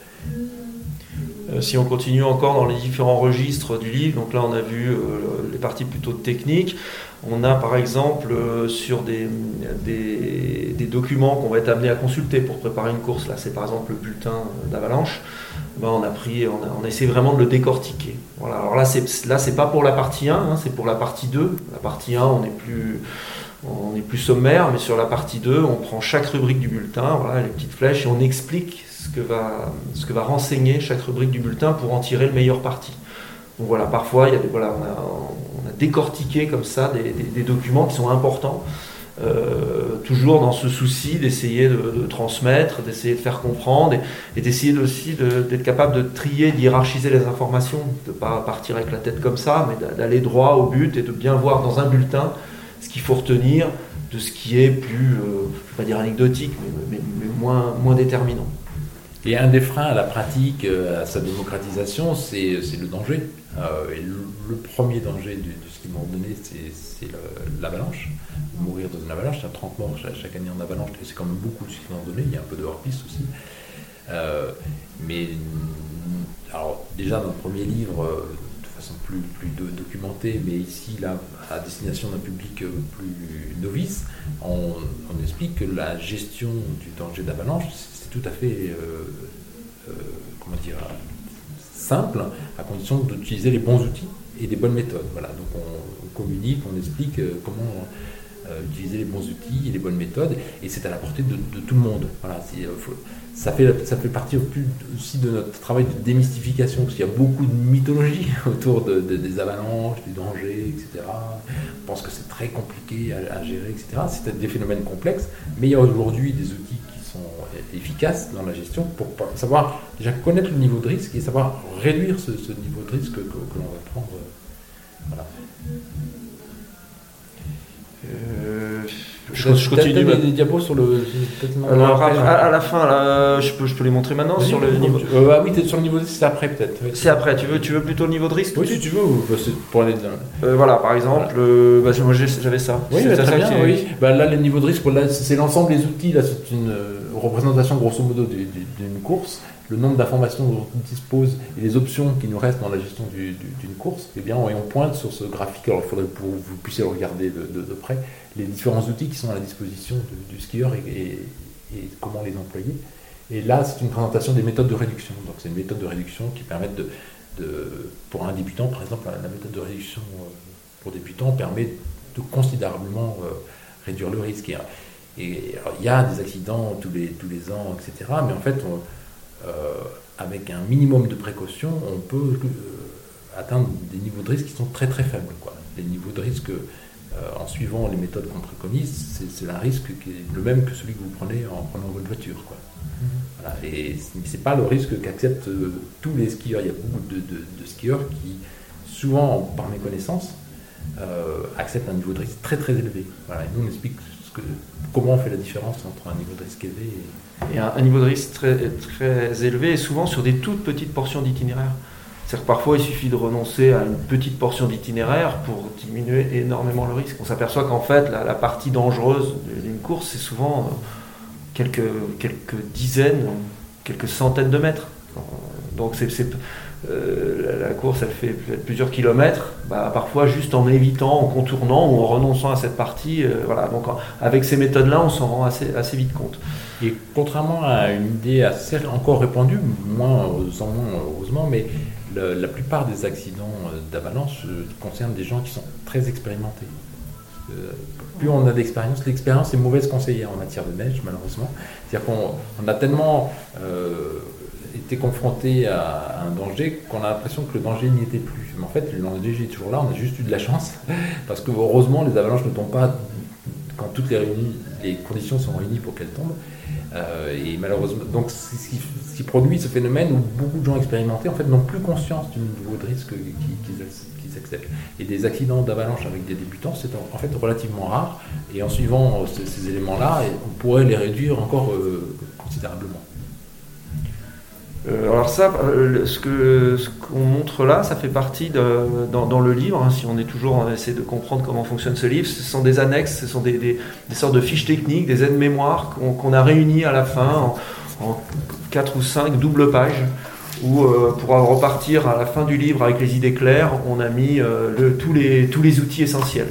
Euh, si on continue encore dans les différents registres du livre, donc là on a vu euh, les parties plutôt techniques. On a par exemple euh, sur des, des, documents qu'on va être amené à consulter pour préparer une course, là c'est par exemple le bulletin d'avalanche, ben, on a pris, on a, on vraiment de le décortiquer. Voilà, alors là c'est là c'est pas pour la partie 1, hein, c'est pour la partie 2. La partie 1 on est plus on est plus sommaire, mais sur la partie 2, on prend chaque rubrique du bulletin, voilà, les petites flèches, et on explique ce que va, ce que va renseigner chaque rubrique du bulletin pour en tirer le meilleur parti. Donc voilà, parfois, il y a des, voilà, on, a, décortiqué comme ça des, documents qui sont importants, euh, toujours dans ce souci d'essayer de, transmettre, d'essayer de faire comprendre, et, d'essayer aussi d'être capable de trier, d'hiérarchiser les informations, de ne pas partir avec la tête comme ça, mais d'a- d'aller droit au but et de bien voir dans un bulletin ce qu'il faut retenir de ce qui est plus, euh, je vais pas dire anecdotique, mais, moins, déterminant. Et un des freins à la pratique, euh, à sa démocratisation, c'est le danger. Euh, le, premier danger du, du ski de randonnée, c'est l'avalanche. Mourir dans une avalanche, il y a 30 morts chaque, année en avalanche, c'est quand même beaucoup de ski de randonnée, il y a un peu de hors-piste aussi. Mais alors déjà dans le premier livre, de plus, plus do- documentée, mais ici là à destination d'un public euh, plus novice, on, explique que la gestion du danger d'avalanche, c'est tout à fait euh, euh, comment dire simple, à condition d'utiliser les bons outils et les bonnes méthodes. Voilà, donc on, communique, on explique comment utiliser les bons outils et les bonnes méthodes, et c'est à la portée de, de tout le monde. Voilà, c'est, ça, fait, ça fait partie aussi de notre travail de démystification, parce qu'il y a beaucoup de mythologie autour de- de- des avalanches, du danger, etc. On pense que c'est très compliqué à, gérer, etc. C'est des phénomènes complexes, mais il y a aujourd'hui des outils qui sont efficaces dans la gestion pour savoir déjà connaître le niveau de risque et savoir réduire ce, niveau de risque que, que- que l'on va prendre. euh, Voilà. Euh, Je je, continue. Des, diapos sur le. Alors, après, à, à la fin, là, je peux, je peux les montrer maintenant sur le niveau. Euh, ah oui, t'es sur le niveau de risque, c'est après peut-être. oui. C'est après. Tu veux, tu veux plutôt le niveau de risque Oui, si tu veux, bah, pour aller. Euh, Voilà, par exemple, euh, bah, moi j'avais ça. Oui, bah, très bien, oui. Bah, là, le niveau de risque, c'est l'ensemble des outils. Là, c'est une euh, représentation grosso modo du- du- d'une course. Le nombre d'informations dont on dispose et les options qui nous restent dans la gestion du- du- d'une course. Eh bien, on pointe sur ce graphique. Alors, il faudrait que vous, puissiez le regarder de, près. Les différents outils qui sont à la disposition du skieur et, comment les employer. Et là, c'est une présentation des méthodes de réduction. Donc, c'est une méthode de réduction qui permettent de, pour un débutant, par exemple, la méthode de réduction euh, pour débutant permet de considérablement euh, réduire le risque. Et, il y a des accidents tous les, tous les ans, etc. Mais en fait, on- avec un minimum de précaution, on peut euh, atteindre des niveaux de risque qui sont très très faibles. Quoi. Les niveaux de risque, euh, en suivant les méthodes qu'on préconise, c'est, un risque qui est le même que celui que vous prenez en prenant votre voiture. Quoi. Voilà. Et ce n'est pas le risque qu'acceptent euh, tous les skieurs. Il y a beaucoup de, de- de skieurs qui, souvent par méconnaissance, euh, acceptent un niveau de risque très très élevé. Voilà. Et nous, on explique ce que, comment on fait la différence entre un niveau de risque élevé et, Et un, un niveau de risque très, élevé et souvent sur des toutes petites portions d'itinéraire. C'est-à-dire que parfois il suffit de renoncer à une petite portion d'itinéraire pour diminuer énormément le risque. On s'aperçoit qu'en fait la, partie dangereuse d'une course c'est souvent euh, quelques, quelques dizaines, quelques centaines de mètres. Donc c'est- euh, la, course elle fait plusieurs kilomètres, bah, parfois juste en évitant, en contournant ou en renonçant à cette partie. euh, voilà. Donc avec ces méthodes-là on s'en rend assez, vite compte. Et contrairement à une idée assez encore répandue, moins heureusement, mais la plupart des accidents euh, d'avalanche concernent des gens qui sont très expérimentés. Plus on a d'expérience, l'expérience est mauvaise conseillère en matière de neige, malheureusement. C'est-à-dire qu'on on a tellement été confronté à un danger qu'on a l'impression que le danger n'y était plus. Mais en fait, le danger est toujours là, on a juste eu de la chance, parce que heureusement, les avalanches ne tombent pas quand toutes les, les conditions sont réunies pour qu'elles tombent. Euh, et malheureusement, donc ce qui, ce qui produit ce phénomène où beaucoup de gens expérimentés en fait n'ont plus conscience du niveau de risque qu'ils qu'ils ac- qu'ils acceptent. Et des accidents d'avalanche avec des débutants, c'est en, fait relativement rare. Et en suivant euh, ces, éléments-là, on pourrait les réduire encore euh, considérablement. Euh, alors ça, euh, ce que ce qu'on montre là, ça fait partie dans, le livre. hein, si on est toujours on essaie de comprendre comment fonctionne ce livre, ce sont des annexes, ce sont des, sortes de fiches techniques, des aides-mémoires qu'on qu'on a réunies à la fin en, en quatre ou cinq doubles pages. Où euh, pour repartir à la fin du livre avec les idées claires, on a mis tous, les, tous les outils essentiels.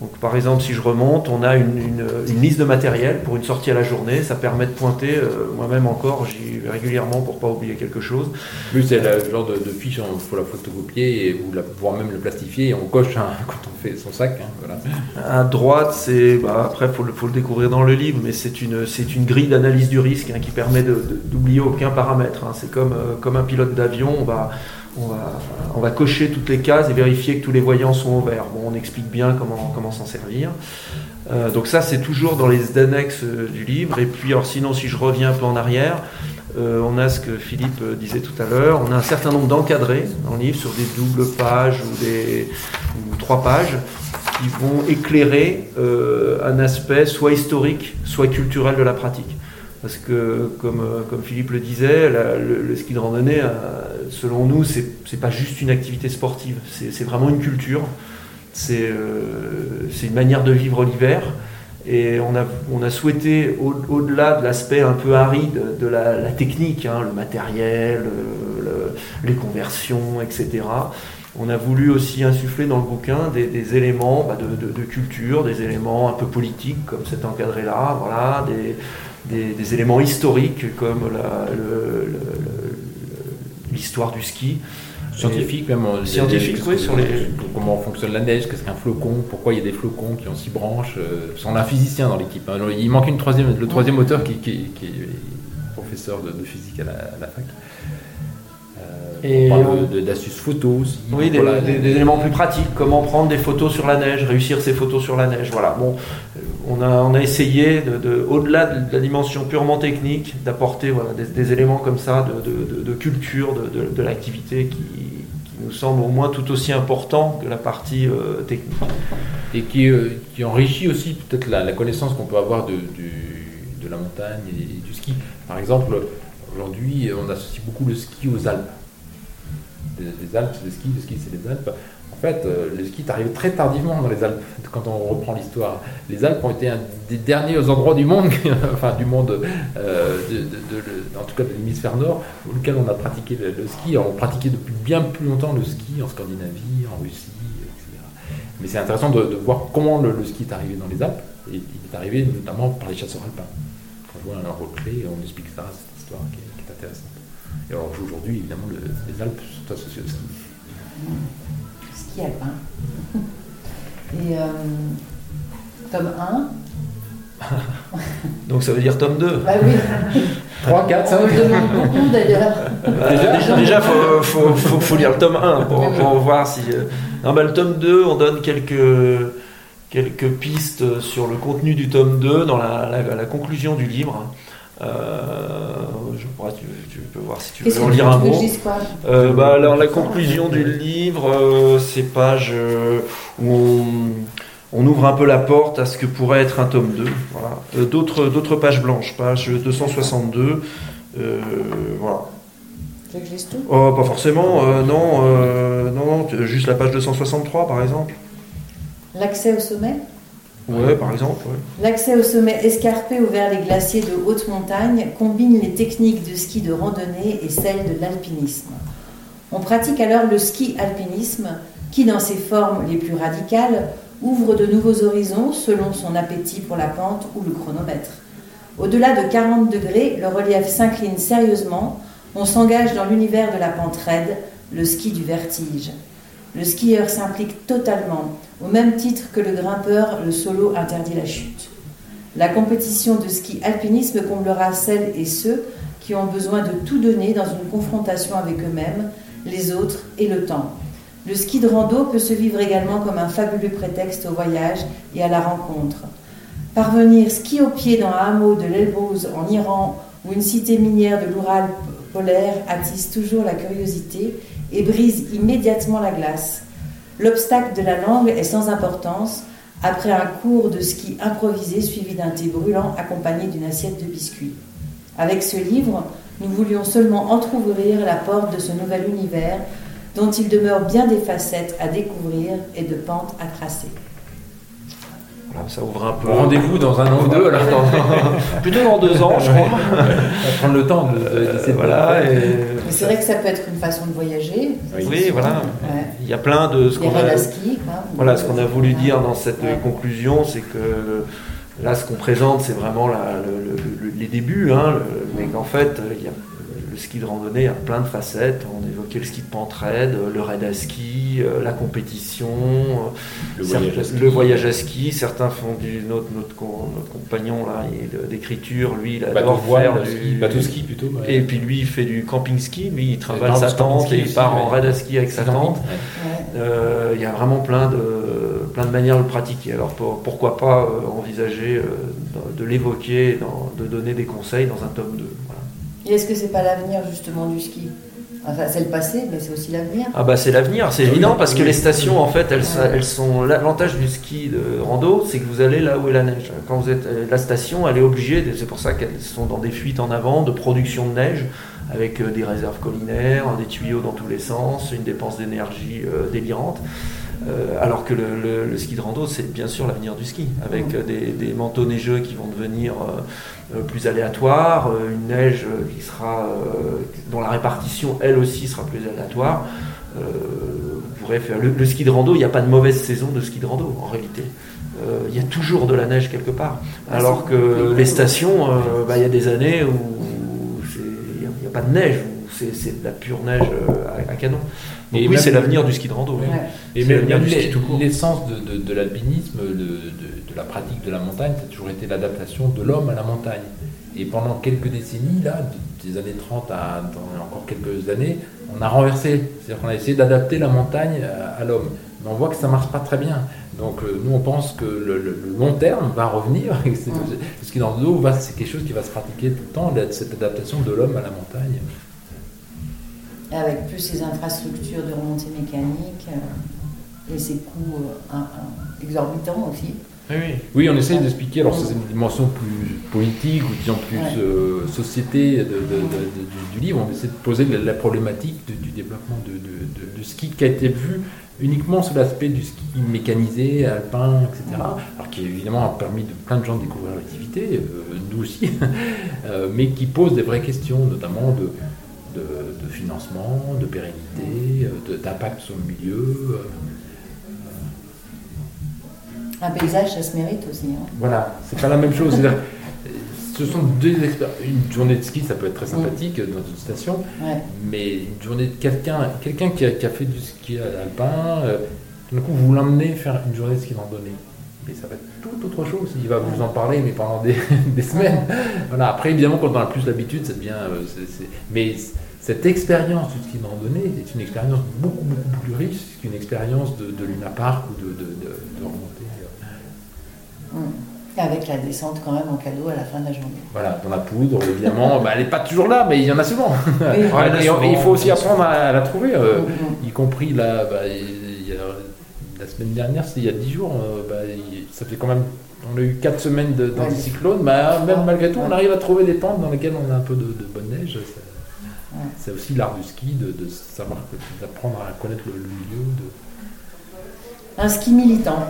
Donc, par exemple, si je remonte, on a une, une- une liste de matériel pour une sortie à la journée. Ça permet de pointer. euh, Moi-même encore, j'y vais régulièrement pour pas oublier quelque chose. Plus c'est le genre de, de fiche, il faut la photocopier, et, ou la, voire même le plastifier, et on coche hein, quand on fait son sac. hein, voilà. À droite, c'est bah, après faut le, faut le découvrir dans le livre, mais c'est une c'est une grille d'analyse du risque hein, qui permet d'oublier aucun paramètre. hein. C'est comme euh, comme un pilote d'avion, on va on va cocher toutes les cases et vérifier que tous les voyants sont au vert. Bon, on explique bien comment s'en servir. Euh, donc ça, c'est toujours dans les annexes euh, du livre. Et puis, sinon, si je reviens un peu en arrière, euh, on a ce que Philippe disait tout à l'heure. On a un certain nombre d'encadrés dans le livre sur des doubles pages ou des trois pages qui vont éclairer un aspect soit historique, soit culturel de la pratique. Parce que, comme, euh, comme Philippe le disait, le, ski de randonnée, euh, selon nous, c'est c'est pas juste une activité sportive, c'est vraiment une culture, c'est euh, c'est une manière de vivre l'hiver. Et on a, on a souhaité, au- au-delà de l'aspect un peu aride de la, technique, hein, le matériel, le- les conversions, etc., on a voulu aussi insuffler dans le bouquin des, éléments bah, de culture, des éléments un peu politiques comme cet encadré-là, voilà, des, des- des éléments historiques comme l'histoire du ski. Scientifique même. euh, Scientifique, oui, sur les- Comment fonctionne la neige, qu'est-ce qu'un flocon, pourquoi il y a des flocons qui ont six branches. euh, parce qu'on a un physicien dans l'équipe. hein. Il manque une troisième, le troisième auteur qui, qui- qui est professeur de, de physique à la, à la fac. Euh, Et on parle on- d'astuces photos aussi. Oui, des, Voilà. des- des éléments plus pratiques, comment prendre des photos sur la neige, réussir ces photos sur la neige. Voilà. Bon, euh, on a, on a essayé, de, de- au-delà de la dimension purement technique, d'apporter voilà, des, des éléments comme ça de, de- de- de culture, de, de- de l'activité qui, qui nous semble au moins tout aussi important que la partie technique. Et qui, qui enrichit aussi peut-être la, connaissance qu'on peut avoir de, de la montagne et du ski. Par exemple, aujourd'hui, on associe beaucoup le ski aux Alpes. Les, Alpes, c'est le ski, le ski, c'est les Alpes. En fait, euh, le ski est arrivé très tardivement dans les Alpes, quand on reprend l'histoire. Les Alpes ont été un des derniers endroits du monde, enfin du monde, euh, en tout cas de l'hémisphère nord, auquel on a pratiqué le, ski. on pratiquait depuis bien plus longtemps le ski en Scandinavie, en Russie, etc. Mais c'est intéressant de, voir comment le, ski est arrivé dans les Alpes. Et il est arrivé notamment par les chasseurs alpins. On voit un rôle on explique ça, cette histoire qui est, intéressante. Et alors aujourd'hui, évidemment, les Alpes sont associées au ski alpin. Et euh, tome 1. Donc ça veut dire tome 2 Bah oui. 3, 4, 5. beaucoup d'ailleurs. Bah, déjà, il faut, faut, faut, lire le tome 1 pour, pour voir si. Euh, non, bah, le tome 2, on donne quelques, quelques pistes sur le contenu du tome 2 dans la, la, la conclusion du livre. Euh, je crois tu, tu, peux voir si tu veux en lire un mot. Euh, bah, alors, la conclusion du livre, euh, c'est page où on, ouvre un peu la porte à ce que pourrait être un tome 2. Voilà. d'autres, d'autres pages blanches, page 262. voilà. Tu veux que je lise tout? Oh, Pas forcément, non, non, non, juste la page 263 par exemple. L'accès au sommet? Ouais, par exemple. L'accès au sommet escarpé ou vers les glaciers de haute montagne combine les techniques de ski de randonnée et celles de l'alpinisme. On pratique alors le ski-alpinisme qui, dans ses formes les plus radicales, ouvre de nouveaux horizons selon son appétit pour la pente ou le chronomètre. Au-delà de 40 degrés, le relief s'incline sérieusement, on s'engage dans l'univers de la pente raide, le ski du vertige. Le skieur s'implique totalement, au même titre que le grimpeur, le solo interdit la chute. La compétition de ski alpinisme comblera celles et ceux qui ont besoin de tout donner dans une confrontation avec eux-mêmes, les autres et le temps. Le ski de rando peut se vivre également comme un fabuleux prétexte au voyage et à la rencontre. Parvenir ski au pied dans un hameau de l'Elbouz en Iran ou une cité minière de l'Oural polaire attise toujours la curiosité et brise immédiatement la glace. L'obstacle de la langue est sans importance après un cours de ski improvisé suivi d'un thé brûlant accompagné d'une assiette de biscuits. Avec ce livre, nous voulions seulement entr'ouvrir la porte de ce nouvel univers dont il demeure bien des facettes à découvrir et de pentes à tracer ça ouvre un peu. Rendez-vous dans un an ou deux, alors plutôt dans deux ans, je crois. On va prendre le temps de, de, voilà, C'est vrai que ça peut être une façon de voyager. Oui, voilà. Il y a plein de ce qu'on a. Ski, voilà, ce qu'on a voulu dire dans cette conclusion, c'est que là, ce qu'on présente, c'est vraiment la, les débuts, hein, mais qu'en fait, il y a le ski de randonnée a plein de facettes. On évoquait le ski de pente raide, le raid à ski, euh, la compétition, le, voyage, à ski. le voyage à ski. Certains font du notre, notre, compagnon là d'écriture, lui il adore faire du bateau ski plutôt. Et puis lui il fait du camping ski. Lui il travaille sa tente et il part en raid à ski avec sa tente. Euh, il y a vraiment plein de plein de manières de le pratiquer. Alors pourquoi pas euh, envisager de, l'évoquer, de donner des conseils dans un tome 2. Et est-ce que c'est pas l'avenir justement du ski? Enfin, c'est le passé, mais c'est aussi l'avenir. Ah bah c'est l'avenir, c'est évident parce que les stations en fait, elles, elles sont l'avantage du ski de rando, c'est que vous allez là où est la neige. Quand vous êtes euh, la station, elle est obligée, c'est pour ça qu'elles sont dans des fuites en avant de production de neige avec euh, des réserves collinaires, des tuyaux dans tous les sens, une dépense d'énergie euh, délirante. Euh, alors que le, ski de rando, c'est bien sûr l'avenir du ski, avec mmh. des, manteaux neigeux qui vont devenir euh, plus aléatoires, euh, une neige qui sera, dont la répartition, elle aussi, sera plus aléatoire. vous pourrez faire le, ski de rando, il n'y a pas de mauvaise saison de ski de rando en réalité. Il y a toujours de la neige quelque part. Ah, alors que les stations, bah, il y a des années où il n'y a, pas de neige, c'est de la pure neige à canon et oui, c'est l'avenir du ski de rando. Et même l'essence de, de, l'alpinisme, de, de, la pratique de la montagne, ça a toujours été l'adaptation de l'homme à la montagne. Et pendant quelques décennies, là, des années 30 à encore quelques années, on a renversé. C'est-à-dire qu'on a essayé d'adapter la montagne à, l'homme. Mais on voit que ça ne marche pas très bien. Donc euh, nous, on pense que le, long terme va revenir. Le ski de rando, c'est quelque chose qui va se pratiquer tout le temps, cette adaptation de l'homme à la montagne. Avec plus ces infrastructures de remontée mécanique euh, et ces coûts euh, un- un- exorbitants aussi. Oui, oui. Oui, on essaye d'expliquer, alors c'est une dimension plus politique ou disons plus Ouais. euh, société de- de- de- de- du, du livre, on essaie de poser la, la problématique de- du développement de, de- de- de ski qui a été vu uniquement sous l'aspect du ski mécanisé, alpin, etc. Alors qui évidemment a permis de plein de gens de découvrir l'activité, euh, nous aussi, euh, mais qui pose des vraies questions, notamment de, de, de financement, de pérennité, euh, d'impact sur le milieu. euh, Un paysage, ça se mérite aussi. hein. Voilà, c'est pas la même chose. C'est-à-dire, Ce sont deux. Une journée de ski, ça peut être très sympathique dans une station, Ouais. mais une journée de quelqu'un, quelqu'un qui a, qui a fait du ski alpin, euh, tout d'un coup, vous l'emmenez faire une journée de ski randonnée. Mais ça va être tout autre chose. Il va vous en parler, mais pendant des, des semaines. Voilà. Après, évidemment, quand on a plus l'habitude, ça devient. euh, Mais cette expérience du ski de randonnée est une expérience beaucoup, beaucoup plus riche qu'une expérience de, de Luna Park ou de, de, de, de remontée. euh, Mm. Avec la descente quand même en cadeau à la fin de la journée. Voilà, dans la poudre, évidemment, bah, elle n'est pas toujours là, mais il y en a souvent. Oui. Ouais, a et, on- souvent. et il faut aussi apprendre à, à la trouver, euh, Mm, y compris là, bah, il y a- la semaine dernière, c'était il y a 10 jours, euh, bah, ça fait quand même, on a eu 4 semaines de- d'anticyclone, bah, même malgré tout, on arrive à trouver des pentes dans lesquelles on a un peu de, de bonne neige. ça- Ouais. C'est aussi l'art du ski, de, de savoir, d'apprendre à connaître le, le milieu. De... Un ski militant.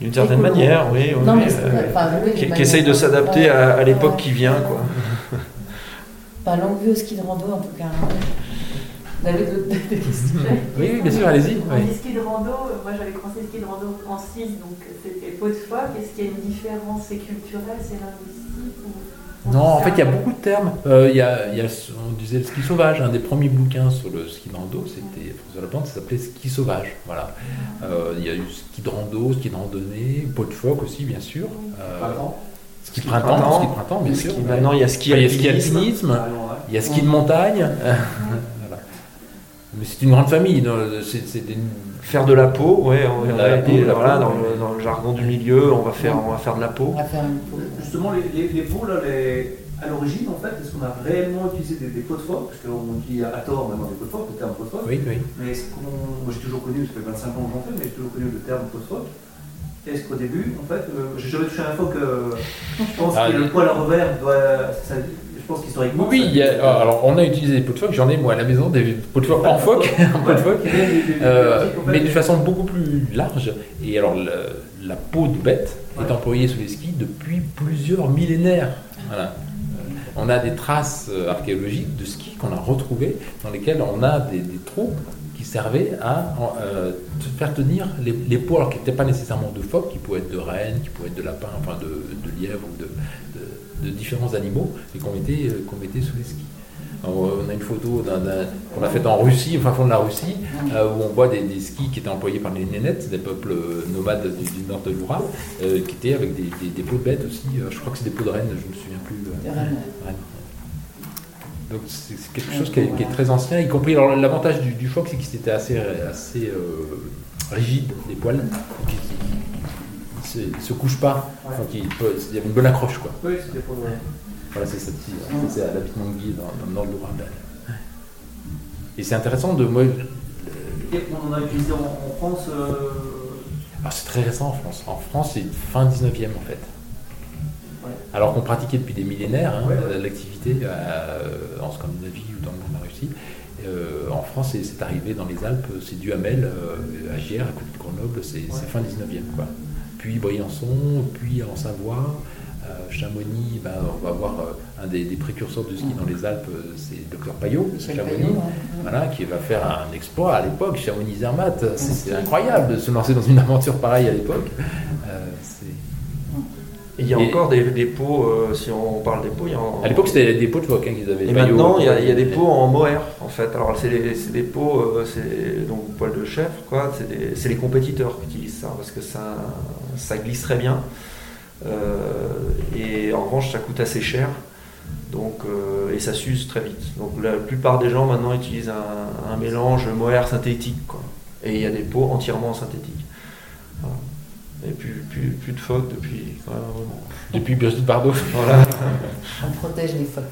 D'une certaine Écolo. manière, oui. oui, Non, mais euh, enfin, oui, qui, essaye de s'adapter à, à l'époque Ouais. qui vient, quoi. Pas longue vue au ski de rando en tout cas. hein. Vous avez d'autres questions? Oui, oui, bien sûr, allez-y. On oui. dit ski de rando, euh, moi j'avais commencé le ski de rando en Suisse, donc c'était peau de phoque. Est-ce qu'il y a une différence? C'est culturel, c'est linguistique ou... Non, en fait, il y a beaucoup de termes. Euh, il y a, il y a- on disait le ski sauvage. Un des premiers bouquins sur le ski de rando, c'était François Lapente, ça s'appelait Ski sauvage. Voilà. Euh, il y a eu ski de rando, ski de randonnée, peau de phoque aussi, bien sûr. Euh, ski de Ski printemps, printemps. ski de printemps, bien sûr. Ski- Maintenant, il y a ski Il y a ski alpinisme. Ah, ouais. il y a ski de montagne. Voilà. Mais c'est une grande famille. C'est Faire de la peau, ouais, on, a peau, voilà, peau, dans, ouais. le, dans le jargon du milieu, on va faire, on va faire de la peau. On va faire une pause. Justement, les, les, les pots, là, les- à l'origine, en fait, est-ce qu'on a réellement utilisé des, des pots de phoque? Parce qu'on dit à tort maintenant des pots de phoque, le terme pot de phoque. Oui, oui. Mais est-ce qu'on. Moi, j'ai toujours connu, ça fait 25 ans que j'en fais, mais j'ai toujours connu le terme pot de phoque. Est-ce qu'au début, en fait, euh, j'ai jamais touché à un phoque, euh, je pense Ah, que le poil à revers doit. ça- je pense qu'historiquement. Oui, ça- il y a- ah, alors on a utilisé des pots de phoque. J'en ai moi à la maison des pots de phoque en phoque, pot de phoque. Euh, mais de façon beaucoup plus large. Et alors, le- la peau de bête est employée sous les skis depuis plusieurs millénaires. Voilà. On a des traces euh, archéologiques de skis qu'on a retrouvées, dans lesquelles on a des, des trous qui servaient à euh, faire tenir les, les peaux, alors qui n'étaient pas nécessairement de phoques, qui pouvaient être de rennes, qui pouvaient être de lapins, enfin de, de lièvres ou de, de- de différents animaux, mais qu'on mettait, euh, qu'on mettait sous les skis. Alors, on a une photo qu'on a faite en Russie, au fin fond de la Russie, euh, où on voit des, des skis qui étaient employés par les nénettes, des peuples euh, nomades du, du nord de l'Oura, euh, qui étaient avec des, des- des peaux de bêtes aussi. euh, je crois que c'est des peaux de rennes, je ne me souviens plus. euh. Donc c'est quelque chose qui est, qui est très ancien, y compris. Alors l'avantage du, du phoque, c'est qu'il était assez, assez euh, rigide, les poils. Il se, couche pas. Ouais. Il, peut- il y avait une bonne accroche, quoi. Oui, c'était pour. euh, Voilà, c'est ça, c'est- l'habitement de Guy, dans, dans le nord de l'Oura. Et c'est intéressant de. Moi, le- on en a utilisé en, France. euh, Alors c'est très récent en France. En France, c'est fin 19e en fait. Ouais. Alors qu'on pratiquait depuis des millénaires hein, Ouais. l'activité euh, en Scandinavie ou dans le monde de la Russie. Euh, en France, c'est- arrivé dans les Alpes, c'est Duhamel, à Giers, à côté de Grenoble, c'est c'est fin 19e. Quoi. Puis Briançon, puis en Savoie, euh, Chamonix, ben, on va voir euh, un des, des précurseurs de ski dans les Alpes, euh, c'est le docteur Payot, Chamonix. Payot, ouais. Voilà, qui va faire un exploit à l'époque, Chamonix-Zermatt. C'est c'est incroyable de se lancer dans une aventure pareille à l'époque. Euh, Et il y a Et- encore des, des pots, euh, si on parle des pots, il y a en- à l'époque, c'était des pots de hein, qu'ils avaient. Et maintenant, il y, a, il y a des pots en mohair, en fait. Alors, c'est des, pots, euh, c'est donc poil de chèvre, quoi. C'est les compétiteurs qui utilisent ça, parce que ça, ça glisse très bien. Euh, et en revanche, ça coûte assez cher. Donc, et ça s'use très vite. Donc, la plupart des gens maintenant utilisent un, un mélange mohair synthétique, quoi. Et il y a des pots entièrement synthétiques. Et puis, plus, plus de phoques depuis quand même un moment. Depuis Brigitte Bardot. Voilà. On protège les phoques.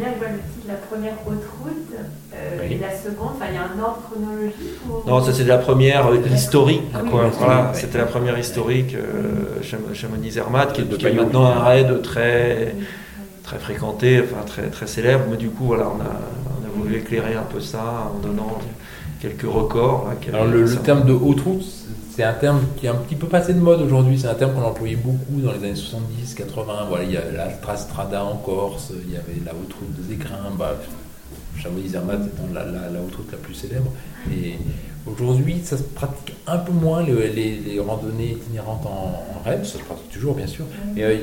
Là, je vois le titre, la première haute route, euh, Oui. et la seconde, enfin, il y a un ordre chronologique ou... Non, ça c'est la première euh, historique. Ah oui, quoi. oui, Voilà, oui. c'était la première historique, euh, Cham- Chamonix-Zermatt, qui, est- De qui est maintenant un raid très, très fréquenté, enfin très, très célèbre. Mais du coup, voilà, on a, on a voulu éclairer un peu ça en donnant quelques records. là, qui- Alors le, le terme de haute route, c'est un terme qui est un petit peu passé de mode aujourd'hui. C'est un terme qu'on employait beaucoup dans les années 70, 80. Voilà, il y a l'Altrastrada en Corse, il y avait la haute route des Écrins, bah, Chamonix-Zermatt étant la, la- la haute route la plus célèbre. Et aujourd'hui, ça se pratique un peu moins les, les- les randonnées itinérantes en, en REM, ça se pratique toujours bien sûr. Et euh,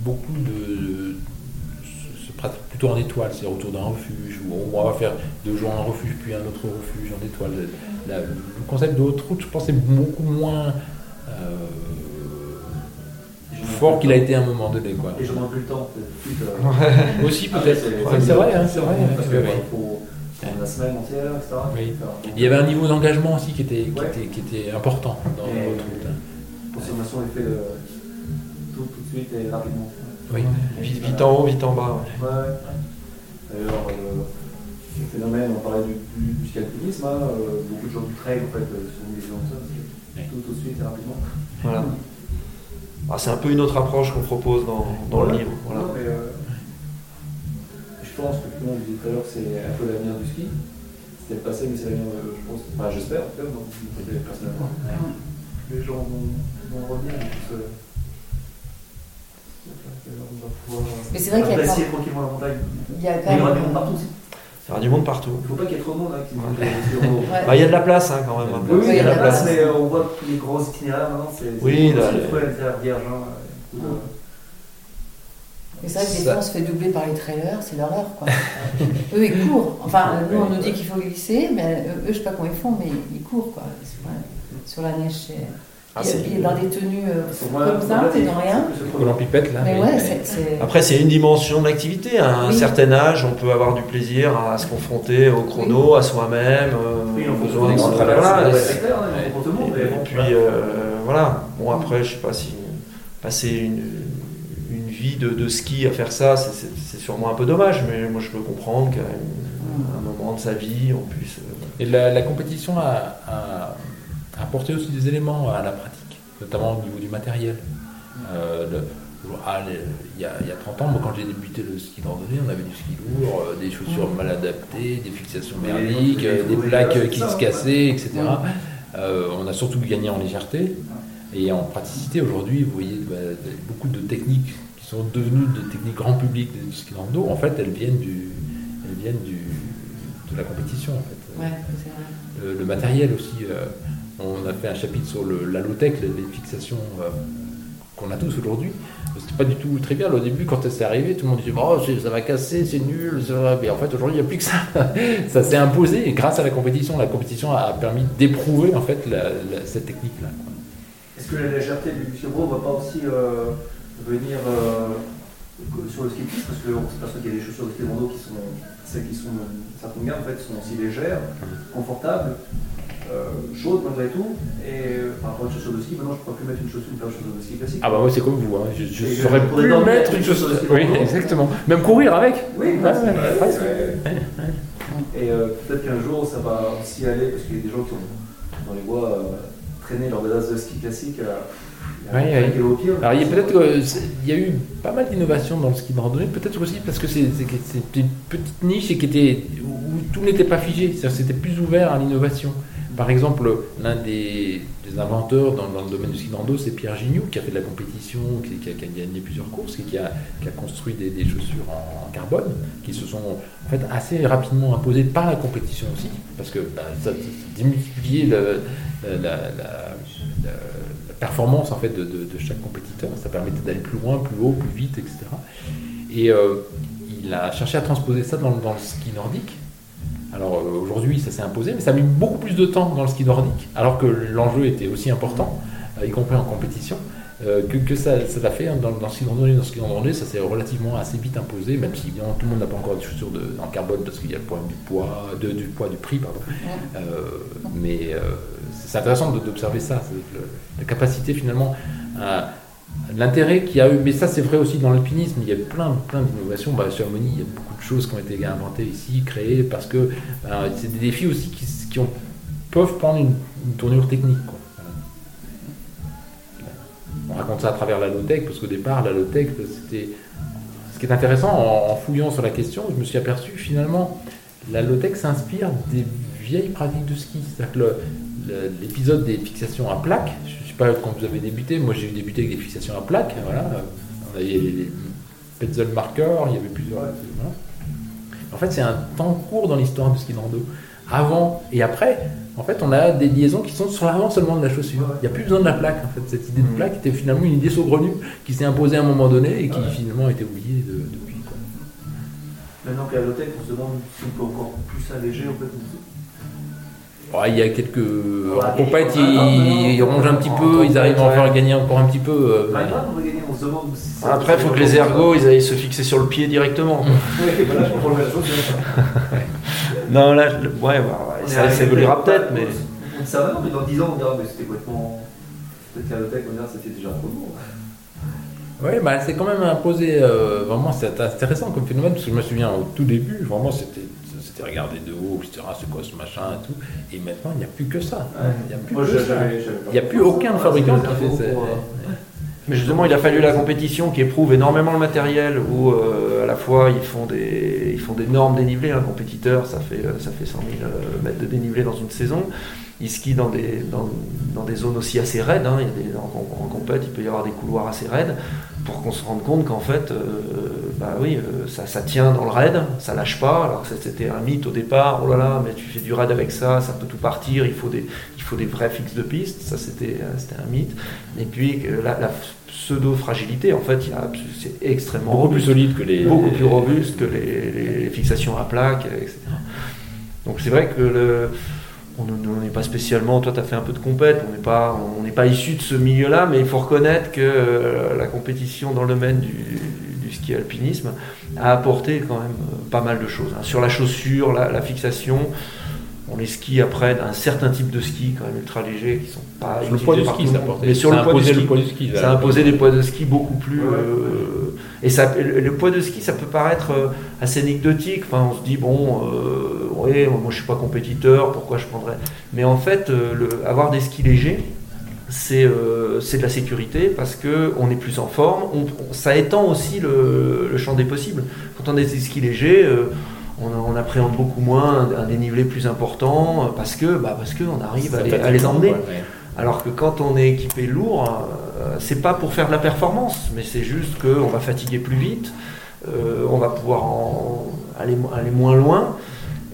beaucoup de, se- pratique plutôt en étoile, c'est autour d'un refuge, où on va faire deux jours un refuge, puis un autre refuge en étoile. La- le concept de haute route, je pense, est beaucoup moins euh, fort qu'il a été à un moment donné. Quoi. Et j'en ai plus le temps, euh, Aussi ah, peut-être. c'est- Ouais, c'est vrai, hein, c'est vrai. Parce que, il faut prendre la semaine entière, etc. Oui. Faire- Il y avait un niveau d'engagement aussi qui était, qui Ouais. était, qui était important dans Et- la haute route. hein. Consommation est fait de tout, tout de suite et rapidement. Oui. Vite, vite en haut, vite en bas. ouais. Ouais. D'ailleurs, euh, le phénomène, on parlait du, du, du alpinisme, hein, euh, beaucoup de gens du trail en fait euh, sont des gens tout, tout de suite et rapidement. Voilà. Ah, c'est un peu une autre approche qu'on propose dans, dans le livre. Voilà. Non, mais, euh, je pense que comme on disait tout à l'heure, c'est un peu l'avenir du ski. C'était le passé, mais c'est l'avenir, euh, je pense, enfin j'espère en tout cas, donc, personnellement. Les gens vont, vont revenir. et puis, euh, Mais c'est vrai qu'il y a quand- tranquillement la montagne. Il y a quand il y aura même. du monde partout aussi. Il y aura du monde partout. Il ne faut pas qu'il y ait trop de monde hein, qui Ouais. Bah, il y a de la place hein, quand même. hein. Oui, oui, il y a de la place, place. mais euh, on voit tous les gros itinéraires maintenant, c'est Oui, là, c'est l'itinéraire vierge. hein, beaucoup de- Mais c'est vrai que des fois on se fait doubler par les trailers, c'est l'horreur quoi. eux ils courent. Enfin, nous on nous dit qu'il faut glisser, mais eux, eux, je sais pas comment ils font, mais ils courent quoi. Sur la neige, c'est. Ah, il, est dans des tenues euh, comme ça, c'est c'est dans rien. Collant pipette là. Mais ouais, c'est. Après, c'est une dimension de l'activité. À un Oui. certain âge, on peut avoir du plaisir à se confronter au chrono, à soi-même. euh, Oui, il en faut besoin des de- grandes voilà, traversées. Ouais, c'est clair, pour tout le monde. mais Et bon, puis euh, voilà. Bon après, je sais pas si passer une, une vie de, de ski à faire ça, c'est- sûrement un peu dommage, mais moi je peux comprendre qu'à un moment de sa vie, on puisse. euh, Et la, la compétition a, a apporté aussi des éléments à la pratique, notamment au niveau du matériel. Euh, le- ah, les- il, y a, il y a 30 ans, moi, quand j'ai débuté le ski de randonnée, on avait du ski lourd, euh, des chaussures mal adaptées, des fixations merdiques, des plaques qui se cassaient, etc. Euh, on a surtout gagné en légèreté et en praticité. Aujourd'hui, vous voyez bah, beaucoup de techniques qui sont devenues des techniques grand public du ski de rando. En fait, elles viennent, du, elles viennent du, de la compétition. En fait. Ouais, c'est vrai. Le, le matériel aussi. euh, on a fait un chapitre sur le, la low-tech, les, fixations euh, qu'on a tous aujourd'hui. C'était pas du tout trivial au début quand c'est arrivé. Tout le monde disait oh, ça va casser, c'est nul. Mais en fait, aujourd'hui, il n'y a plus que ça. ça s'est imposé et grâce à la compétition, la compétition a permis d'éprouver en fait cette technique-là. Est-ce que la légèreté du ski ne va pas aussi euh, venir euh, sur le ski piste Parce qu'on s'aperçoit qu'il y a des chaussures de ski qui sont, celles qui sont, certaines en fait, sont aussi légères, confortables, euh, chaudes malgré tout. Et euh, par rapport à une chaussure de ski, maintenant je ne pourrais plus mettre une chaussure, une paire de chaussures de ski classique. Ah bah moi c'est comme vous, hein. je, je Et saurais pourrais plus mettre avec une chaussure. de Oui, ski. exactement. Même courir avec. Oui, Ouais, ouais. Et euh, peut-être qu'un jour ça va aussi aller, parce qu'il y a des gens qui ont dans les bois euh, traîné leur besace de ski classique 5 ouais. kilos au pied. Alors il y a peut-être il y a eu pas mal d'innovations dans le ski de randonnée, peut-être aussi parce que c'est- une petite niche et qui était où tout n'était pas figé, c'était plus ouvert à l'innovation. Par exemple, l'un des, inventeurs dans, le domaine du ski de c'est Pierre Gignoux, qui a fait de la compétition, qui, a, gagné plusieurs courses et qui a, construit des, chaussures en, carbone, qui se sont en fait assez rapidement imposées par la compétition aussi, parce que bah, ça, ça la, performance en fait de, chaque compétiteur. Ça permettait d'aller plus loin, plus haut, plus vite, etc. Et euh, il a cherché à transposer ça dans le ski nordique. Alors euh, aujourd'hui, ça s'est imposé, mais ça a mis beaucoup plus de temps dans le ski nordique, alors que l'enjeu était aussi important, euh, y compris en compétition, euh, que, que ça l'a fait hein, dans, dans le ski de randonnée. Dans le ski de randonnée, ça s'est relativement assez vite imposé, même si évidemment, tout le monde n'a pas encore des chaussures de, en carbone parce qu'il y a le problème du poids, de- du poids du prix, pardon. Euh, mais euh, c'est intéressant de- d'observer ça, la capacité finalement, à- l'intérêt qu'il y a eu, mais ça c'est vrai aussi dans l'alpinisme, il y a plein, plein d'innovations. Bah, sur Harmonie, il y a beaucoup de choses qui ont été inventées ici, créées, parce que euh, c'est des défis aussi qui, peuvent prendre une, tournure technique. On raconte ça à travers la low-tech, parce qu'au départ, la low-tech, c'était. Ce qui est intéressant, en, fouillant sur la question, je me suis aperçu finalement, la low-tech s'inspire des vieilles pratiques de ski. C'est-à-dire que l'épisode des fixations à plaque, je ne sais pas quand vous avez débuté, moi j'ai débuté avec des fixations à plaque, voilà. On avait les, Petzl marqueurs, il y avait plusieurs. voilà. En fait, c'est un temps court dans l'histoire du ski de rando. Avant et après, en fait, on a des liaisons qui sont sur l'avant seulement de la chaussure. Il n'y a plus besoin de la plaque. En fait, cette idée de Mhm. plaque était finalement une idée saugrenue qui s'est imposée à un moment donné et qui finalement a été oubliée de- depuis. quoi. Maintenant la low-tech, on se demande si on peut encore plus alléger en fait. Il y a quelques. Ouais, en compète, ils, ils rongent un petit peu, ils arrivent à en faire gagner encore un petit peu. euh, va Après, il faut que les ergots ils aillent se fixer sur le pied directement. chose. Non, là, ouais, bah, ouais, ça, ça évoluera peut-être, mais. Ça maintenant, mais dans 10 ans, on dira, mais c'était complètement. Peut-être qu'à on dira, c'était déjà trop lourd. Ouais, bah, c'est quand même imposé. euh, vraiment, c'est intéressant comme phénomène parce que je me souviens au tout début, vraiment, c'était c'était regardé de haut, etc. C'est quoi ce machin et tout. Et maintenant, il n'y a plus que ça. Il n'y a plus Moi, que je- ça. j'avais- j'avais pas Il n'y a plus compris. aucun Ah, fabricant c'est qui des fait ça. euh, Mais justement, il a fallu la compétition qui éprouve énormément le matériel, où euh, à la fois ils font des, ils font d'énormes dénivelés. Un compétiteur, ça fait, euh, ça fait 100 000 euh, mètres de dénivelé dans une saison. Ils skient dans des, dans, dans des zones aussi assez raides. hein. Il y a des, en, en compète, il peut y avoir des couloirs assez raides pour qu'on se rende compte qu'en fait, euh, bah oui, euh, ça, ça tient dans le raid, ça lâche pas. Alors c'était un mythe au départ. Oh là là, mais tu fais du raid avec ça, ça peut tout partir. Il faut des, il faut des vrais fixes de piste. Ça, c'était, euh, un mythe. Et puis que la, la pseudo-fragilité, en fait, c'est extrêmement Beaucoup plus solide que les. beaucoup plus robuste que les- les fixations à plaques, etc. Donc c'est vrai que le, on n'est pas spécialement, toi tu fait un peu de compète, on n'est pas, on n'est pas issu de ce milieu-là, mais il faut reconnaître que euh, la compétition dans le domaine du, ski alpinisme a apporté quand même euh, pas mal de choses. hein. Sur la chaussure, la fixation, on les skis après d'un certain type de ski quand même ultra légers qui sont pas Sur le poids du ski, ça portait. Mais sur ça le poids du ski, le poids du ski. ça a imposé des poids de ski beaucoup plus. Ouais. euh, et ça, le, le poids de ski, ça peut paraître euh, assez anecdotique. Enfin, on se dit, bon, euh, ouais, moi je suis pas compétiteur, pourquoi je prendrais? Mais en fait, euh, le- avoir des skis légers, c'est euh, de la sécurité parce que on est plus en forme. On- on- ça étend aussi le, le champ des possibles. Quand on a des skis légers, euh, on, on appréhende beaucoup moins un, un dénivelé plus important parce que bah, parce que on arrive à les, à emmener. ouais, ouais. Alors que quand on est équipé lourd, euh, c'est pas pour faire de la performance, mais c'est juste qu'on va fatiguer plus vite, euh, on va pouvoir en- aller, aller moins loin,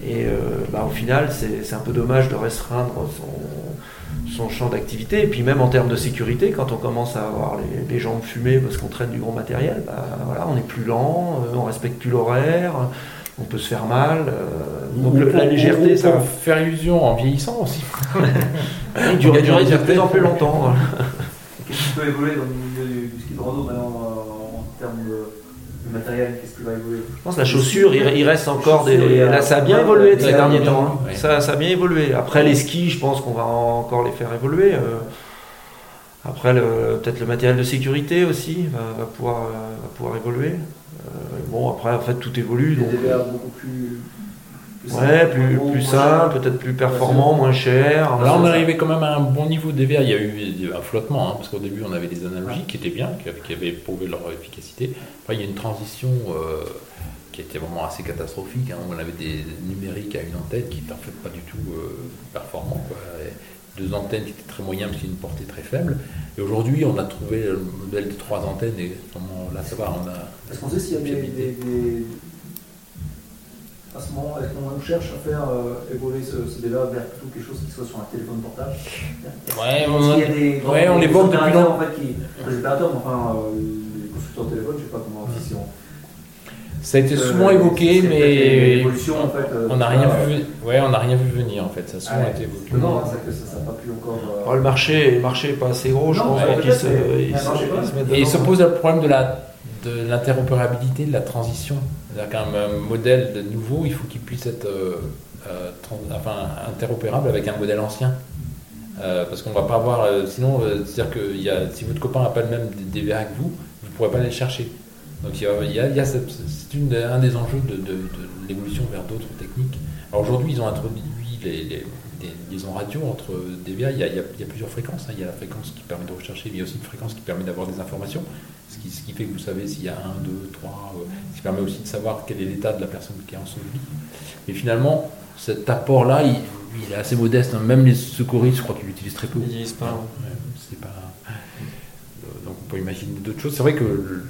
et euh, bah, au final, c'est un peu dommage de restreindre son, son champ d'activité. Et puis même en termes de sécurité, quand on commence à avoir les, les jambes fumées parce qu'on traîne du gros matériel, bah, voilà, on est plus lent, on respecte plus l'horaire, on peut se faire mal. euh, donc le- la légèreté, ça pour faire illusion en vieillissant aussi. il dure, durer de plus en plus longtemps. Qu'est-ce qui peut évoluer dans le milieu du, du ski de rando maintenant euh, en termes de, de matériel Qu'est-ce qui va évoluer? Je pense que la chaussure, il, il reste encore des. Là, ça a bien évolué ces derniers temps. hein. ouais. Ça, ça a bien évolué. Après, les skis, je pense qu'on va encore les faire évoluer. euh. Après, le- peut-être le matériel de sécurité aussi va, va pouvoir, va pouvoir évoluer. Euh, bon, après, en fait, tout évolue. Des Donc, DVR beaucoup plus. ouais, plus, plus simple, peut-être plus performant, moins cher. Là, on arrivait quand même à un bon niveau de DVA. Il y a eu un flottement, hein, parce qu'au début, on avait des analogiques qui étaient bien, qui avaient, qui avaient prouvé leur efficacité. Après, il y a une transition euh, qui était vraiment assez catastrophique. hein, où on avait des numériques à une antenne qui n'étaient en fait pas du tout euh, performants. quoi. Et deux antennes qui étaient très moyennes, parce qu'il y a une portée très faible. Et aujourd'hui, on a trouvé le modèle de trois antennes, et vraiment, là, ça va. On a, Est-ce qu'on sait s'il y a des, des- des- À ce moment, est-ce qu'on cherche à faire euh, évoluer ce, ce débat vers plutôt quelque chose qui soit sur un téléphone portable? Ouais, on, y a des, ouais, on l'évoque depuis opérateurs, longtemps. En fait, qui, des opérateurs, enfin, euh, les constructeurs de téléphone, je sais pas comment si c'est en- Ça a été Euh, souvent évoqué, mais l'évolution, en fait, euh, on n'a rien euh, vu. Ouais, on n'a rien vu venir en fait. Ça a souvent Ah ouais. été évoqué. Non, hein, c'est que ça n'a pas pu encore. euh, Oh, le marché, le marché est pas assez gros, je pense, pour qu'ils peut-être, se, Et il se pose le problème de la de l'interopérabilité, de la transition. C'est-à-dire qu'un modèle de nouveau, il faut qu'il puisse être euh, euh, trans- enfin, interopérable avec un modèle ancien. Euh, parce qu'on va pas avoir. euh, sinon, euh, c'est-à-dire que il y a, si votre copain n'a pas le même DVA que vous, vous ne pourrez pas aller le chercher. Donc il y a, c'est un des enjeux de, de- de l'évolution vers d'autres techniques. Alors aujourd'hui, ils ont introduit les, les, des liaisons radio entre DVA. Il y a, il y a- il y a plusieurs fréquences. hein. Il y a la fréquence qui permet de rechercher, mais il y a aussi une fréquence qui permet d'avoir des informations. Ce qui, ce qui fait que vous savez s'il y a un, deux, trois. euh, ce qui permet aussi de savoir quel est l'état de la personne qui est en son lit. Et finalement, cet apport-là, il, il est assez modeste. hein. Même les secouristes, je crois qu'ils l'utilisent très peu. Ils l'utilisent pas, ouais. Ouais, c'est pas. Euh, peut imaginer d'autres choses. C'est vrai que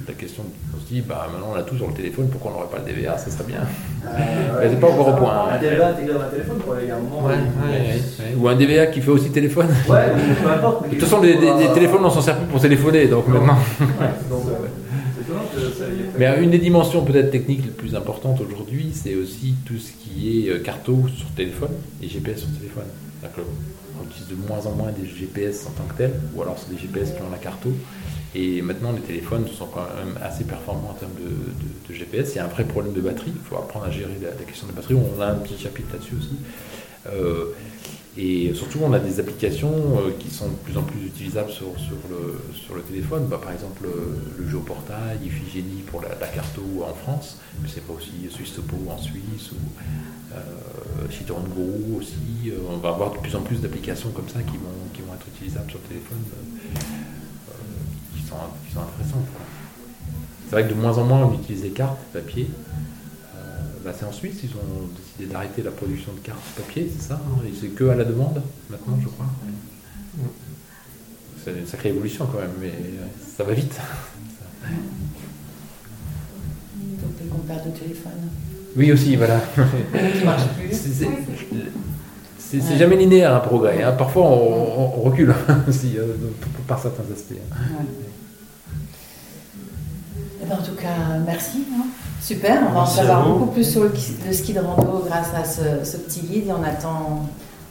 la question, on se dit, bah maintenant on a tout sur le téléphone, pourquoi on n'aurait pas le DVA Ça serait bien. Mais c'est pas encore au point. Un hein. DVA intégré dans un téléphone, un moment. Ouais, Ouais, ouais. Ou un DVA qui fait aussi téléphone. Ouais, mais peu importe. De toute façon, les, les- les téléphones, on s'en sert plus pour téléphoner, donc maintenant. Donc, euh, Mais une des dimensions peut-être techniques les plus importantes aujourd'hui, c'est aussi tout ce qui est euh, carto sur téléphone et GPS sur téléphone. On utilise de moins en moins des GPS en tant que tels, ou alors c'est des GPS qui ont la carto. Et maintenant, les téléphones sont quand même assez performants en termes de, GPS. Il y a un vrai problème de batterie. Il faut apprendre à gérer la, la question de batterie. On a un petit chapitre là-dessus aussi. Euh, et surtout, on a des applications euh, qui sont de plus en plus utilisables sur, le, téléphone. Bah, par exemple, le, le géoportail, Iphigénie pour la, la carto en France, mais c'est pas aussi Suisse Topo en Suisse ou euh, aussi. Euh, on va avoir de plus en plus d'applications comme ça qui vont, être utilisables sur le téléphone, euh, euh, qui, sont, intéressantes. C'est vrai que de moins en moins on utilise les cartes papier. Euh, bah, c'est en Suisse, ils ont décidé d'arrêter la production de cartes papier, c'est ça hein, c'est que à la demande maintenant, je crois. C'est une sacrée évolution quand même, mais euh, ça va vite. Donc les compères de téléphone. Oui aussi, voilà. qui marche plus. C'est- c'est- C'est c'est jamais linéaire un progrès. hein. Parfois on, recule aussi, euh, par certains aspects. hein. Ouais. Eh ben, en tout cas, merci. hein. Super, on va en Merci savoir beaucoup plus sur le, le ski de rando grâce à ce, ce petit guide et on attend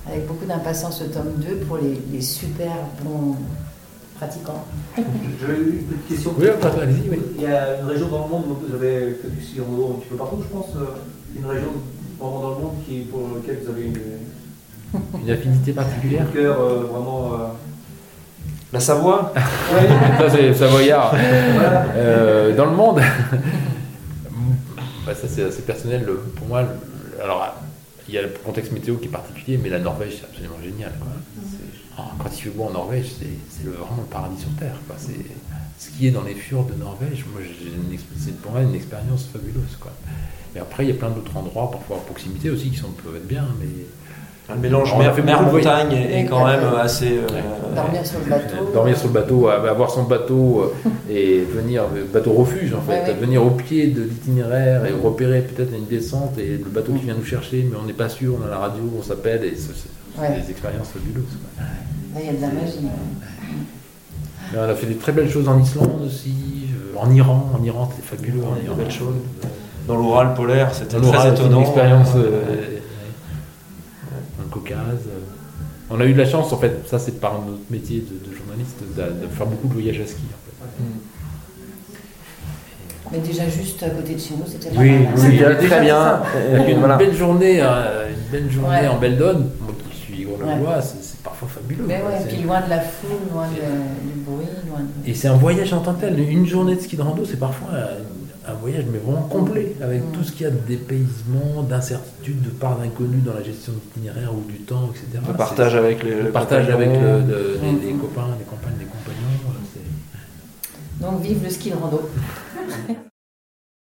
avec beaucoup d'impatience le tome 2 pour les, les super bons pratiquants. J'avais une petite question. Oui, après, allez-y, oui. Il y a une région dans le monde, vous avez fait du ski en haut un petit peu partout, je pense. euh, Une région vraiment dans le monde qui, pour laquelle vous avez une, Une affinité particulière un cœur euh, vraiment. euh, La Savoie Ça c'est savoyard. voilà. Euh, dans le monde Bah, Ça c'est assez personnel pour moi. Alors il y a le contexte météo qui est particulier, mais la Norvège c'est absolument génial. quoi. Oh, quand il fait beau en Norvège, c'est vraiment le paradis sur Terre. quoi. C'est skier dans les fjords de Norvège, c'est pour moi une expérience fabuleuse. Quoi. Et après il y a plein d'autres endroits, parfois à proximité aussi, qui sont, peuvent être bien, mais Le mélange mer-montagne est, quand même assez. euh, Dormir sur le bateau. Dormir sur le bateau, avoir son bateau euh, et venir, bateau refuge en fait, Ouais, ouais. venir au pied de l'itinéraire et repérer peut-être une descente et le bateau qui vient nous chercher, mais on n'est pas sûr, on a la radio, on s'appelle et c'est Ouais. des expériences fabuleuses. il y a de la magie. Mais on a fait des très belles choses en Islande aussi, euh, en Iran, en Iran c'était fabuleux. en des Iran. belles choses. Dans l'Oural polaire, c'était très étonnant. Une expérience euh, Ouais. ouais. dans le Caucase. euh. On a eu de la chance en fait, ça c'est par notre métier de, de journaliste, de, de faire beaucoup de voyages à ski. En fait. Mais déjà juste à côté de chez nous, c'était pas Oui, mal. oui. C'était déjà, très bien. Et Et une voilà. belle journée, euh, une belle journée Ouais. en belle donne, moi qui suis grenoblois, c'est c'est parfois fabuleux. Mais ouais, et C'est- puis loin de la foule, loin de- du bruit, loin de... Et c'est un voyage en tant que tel. Une journée de ski de rando, c'est parfois un, voyage, mais vraiment complet, avec Mm. tout ce qu'il y a de dépaysement, d'incertitude, de part d'inconnu dans la gestion de l'itinéraire ou du temps, etc. Le partage avec les. Le partage avec le- de- les, Mm. les copains, les compagnes, les compagnons. Donc vive le ski de rando.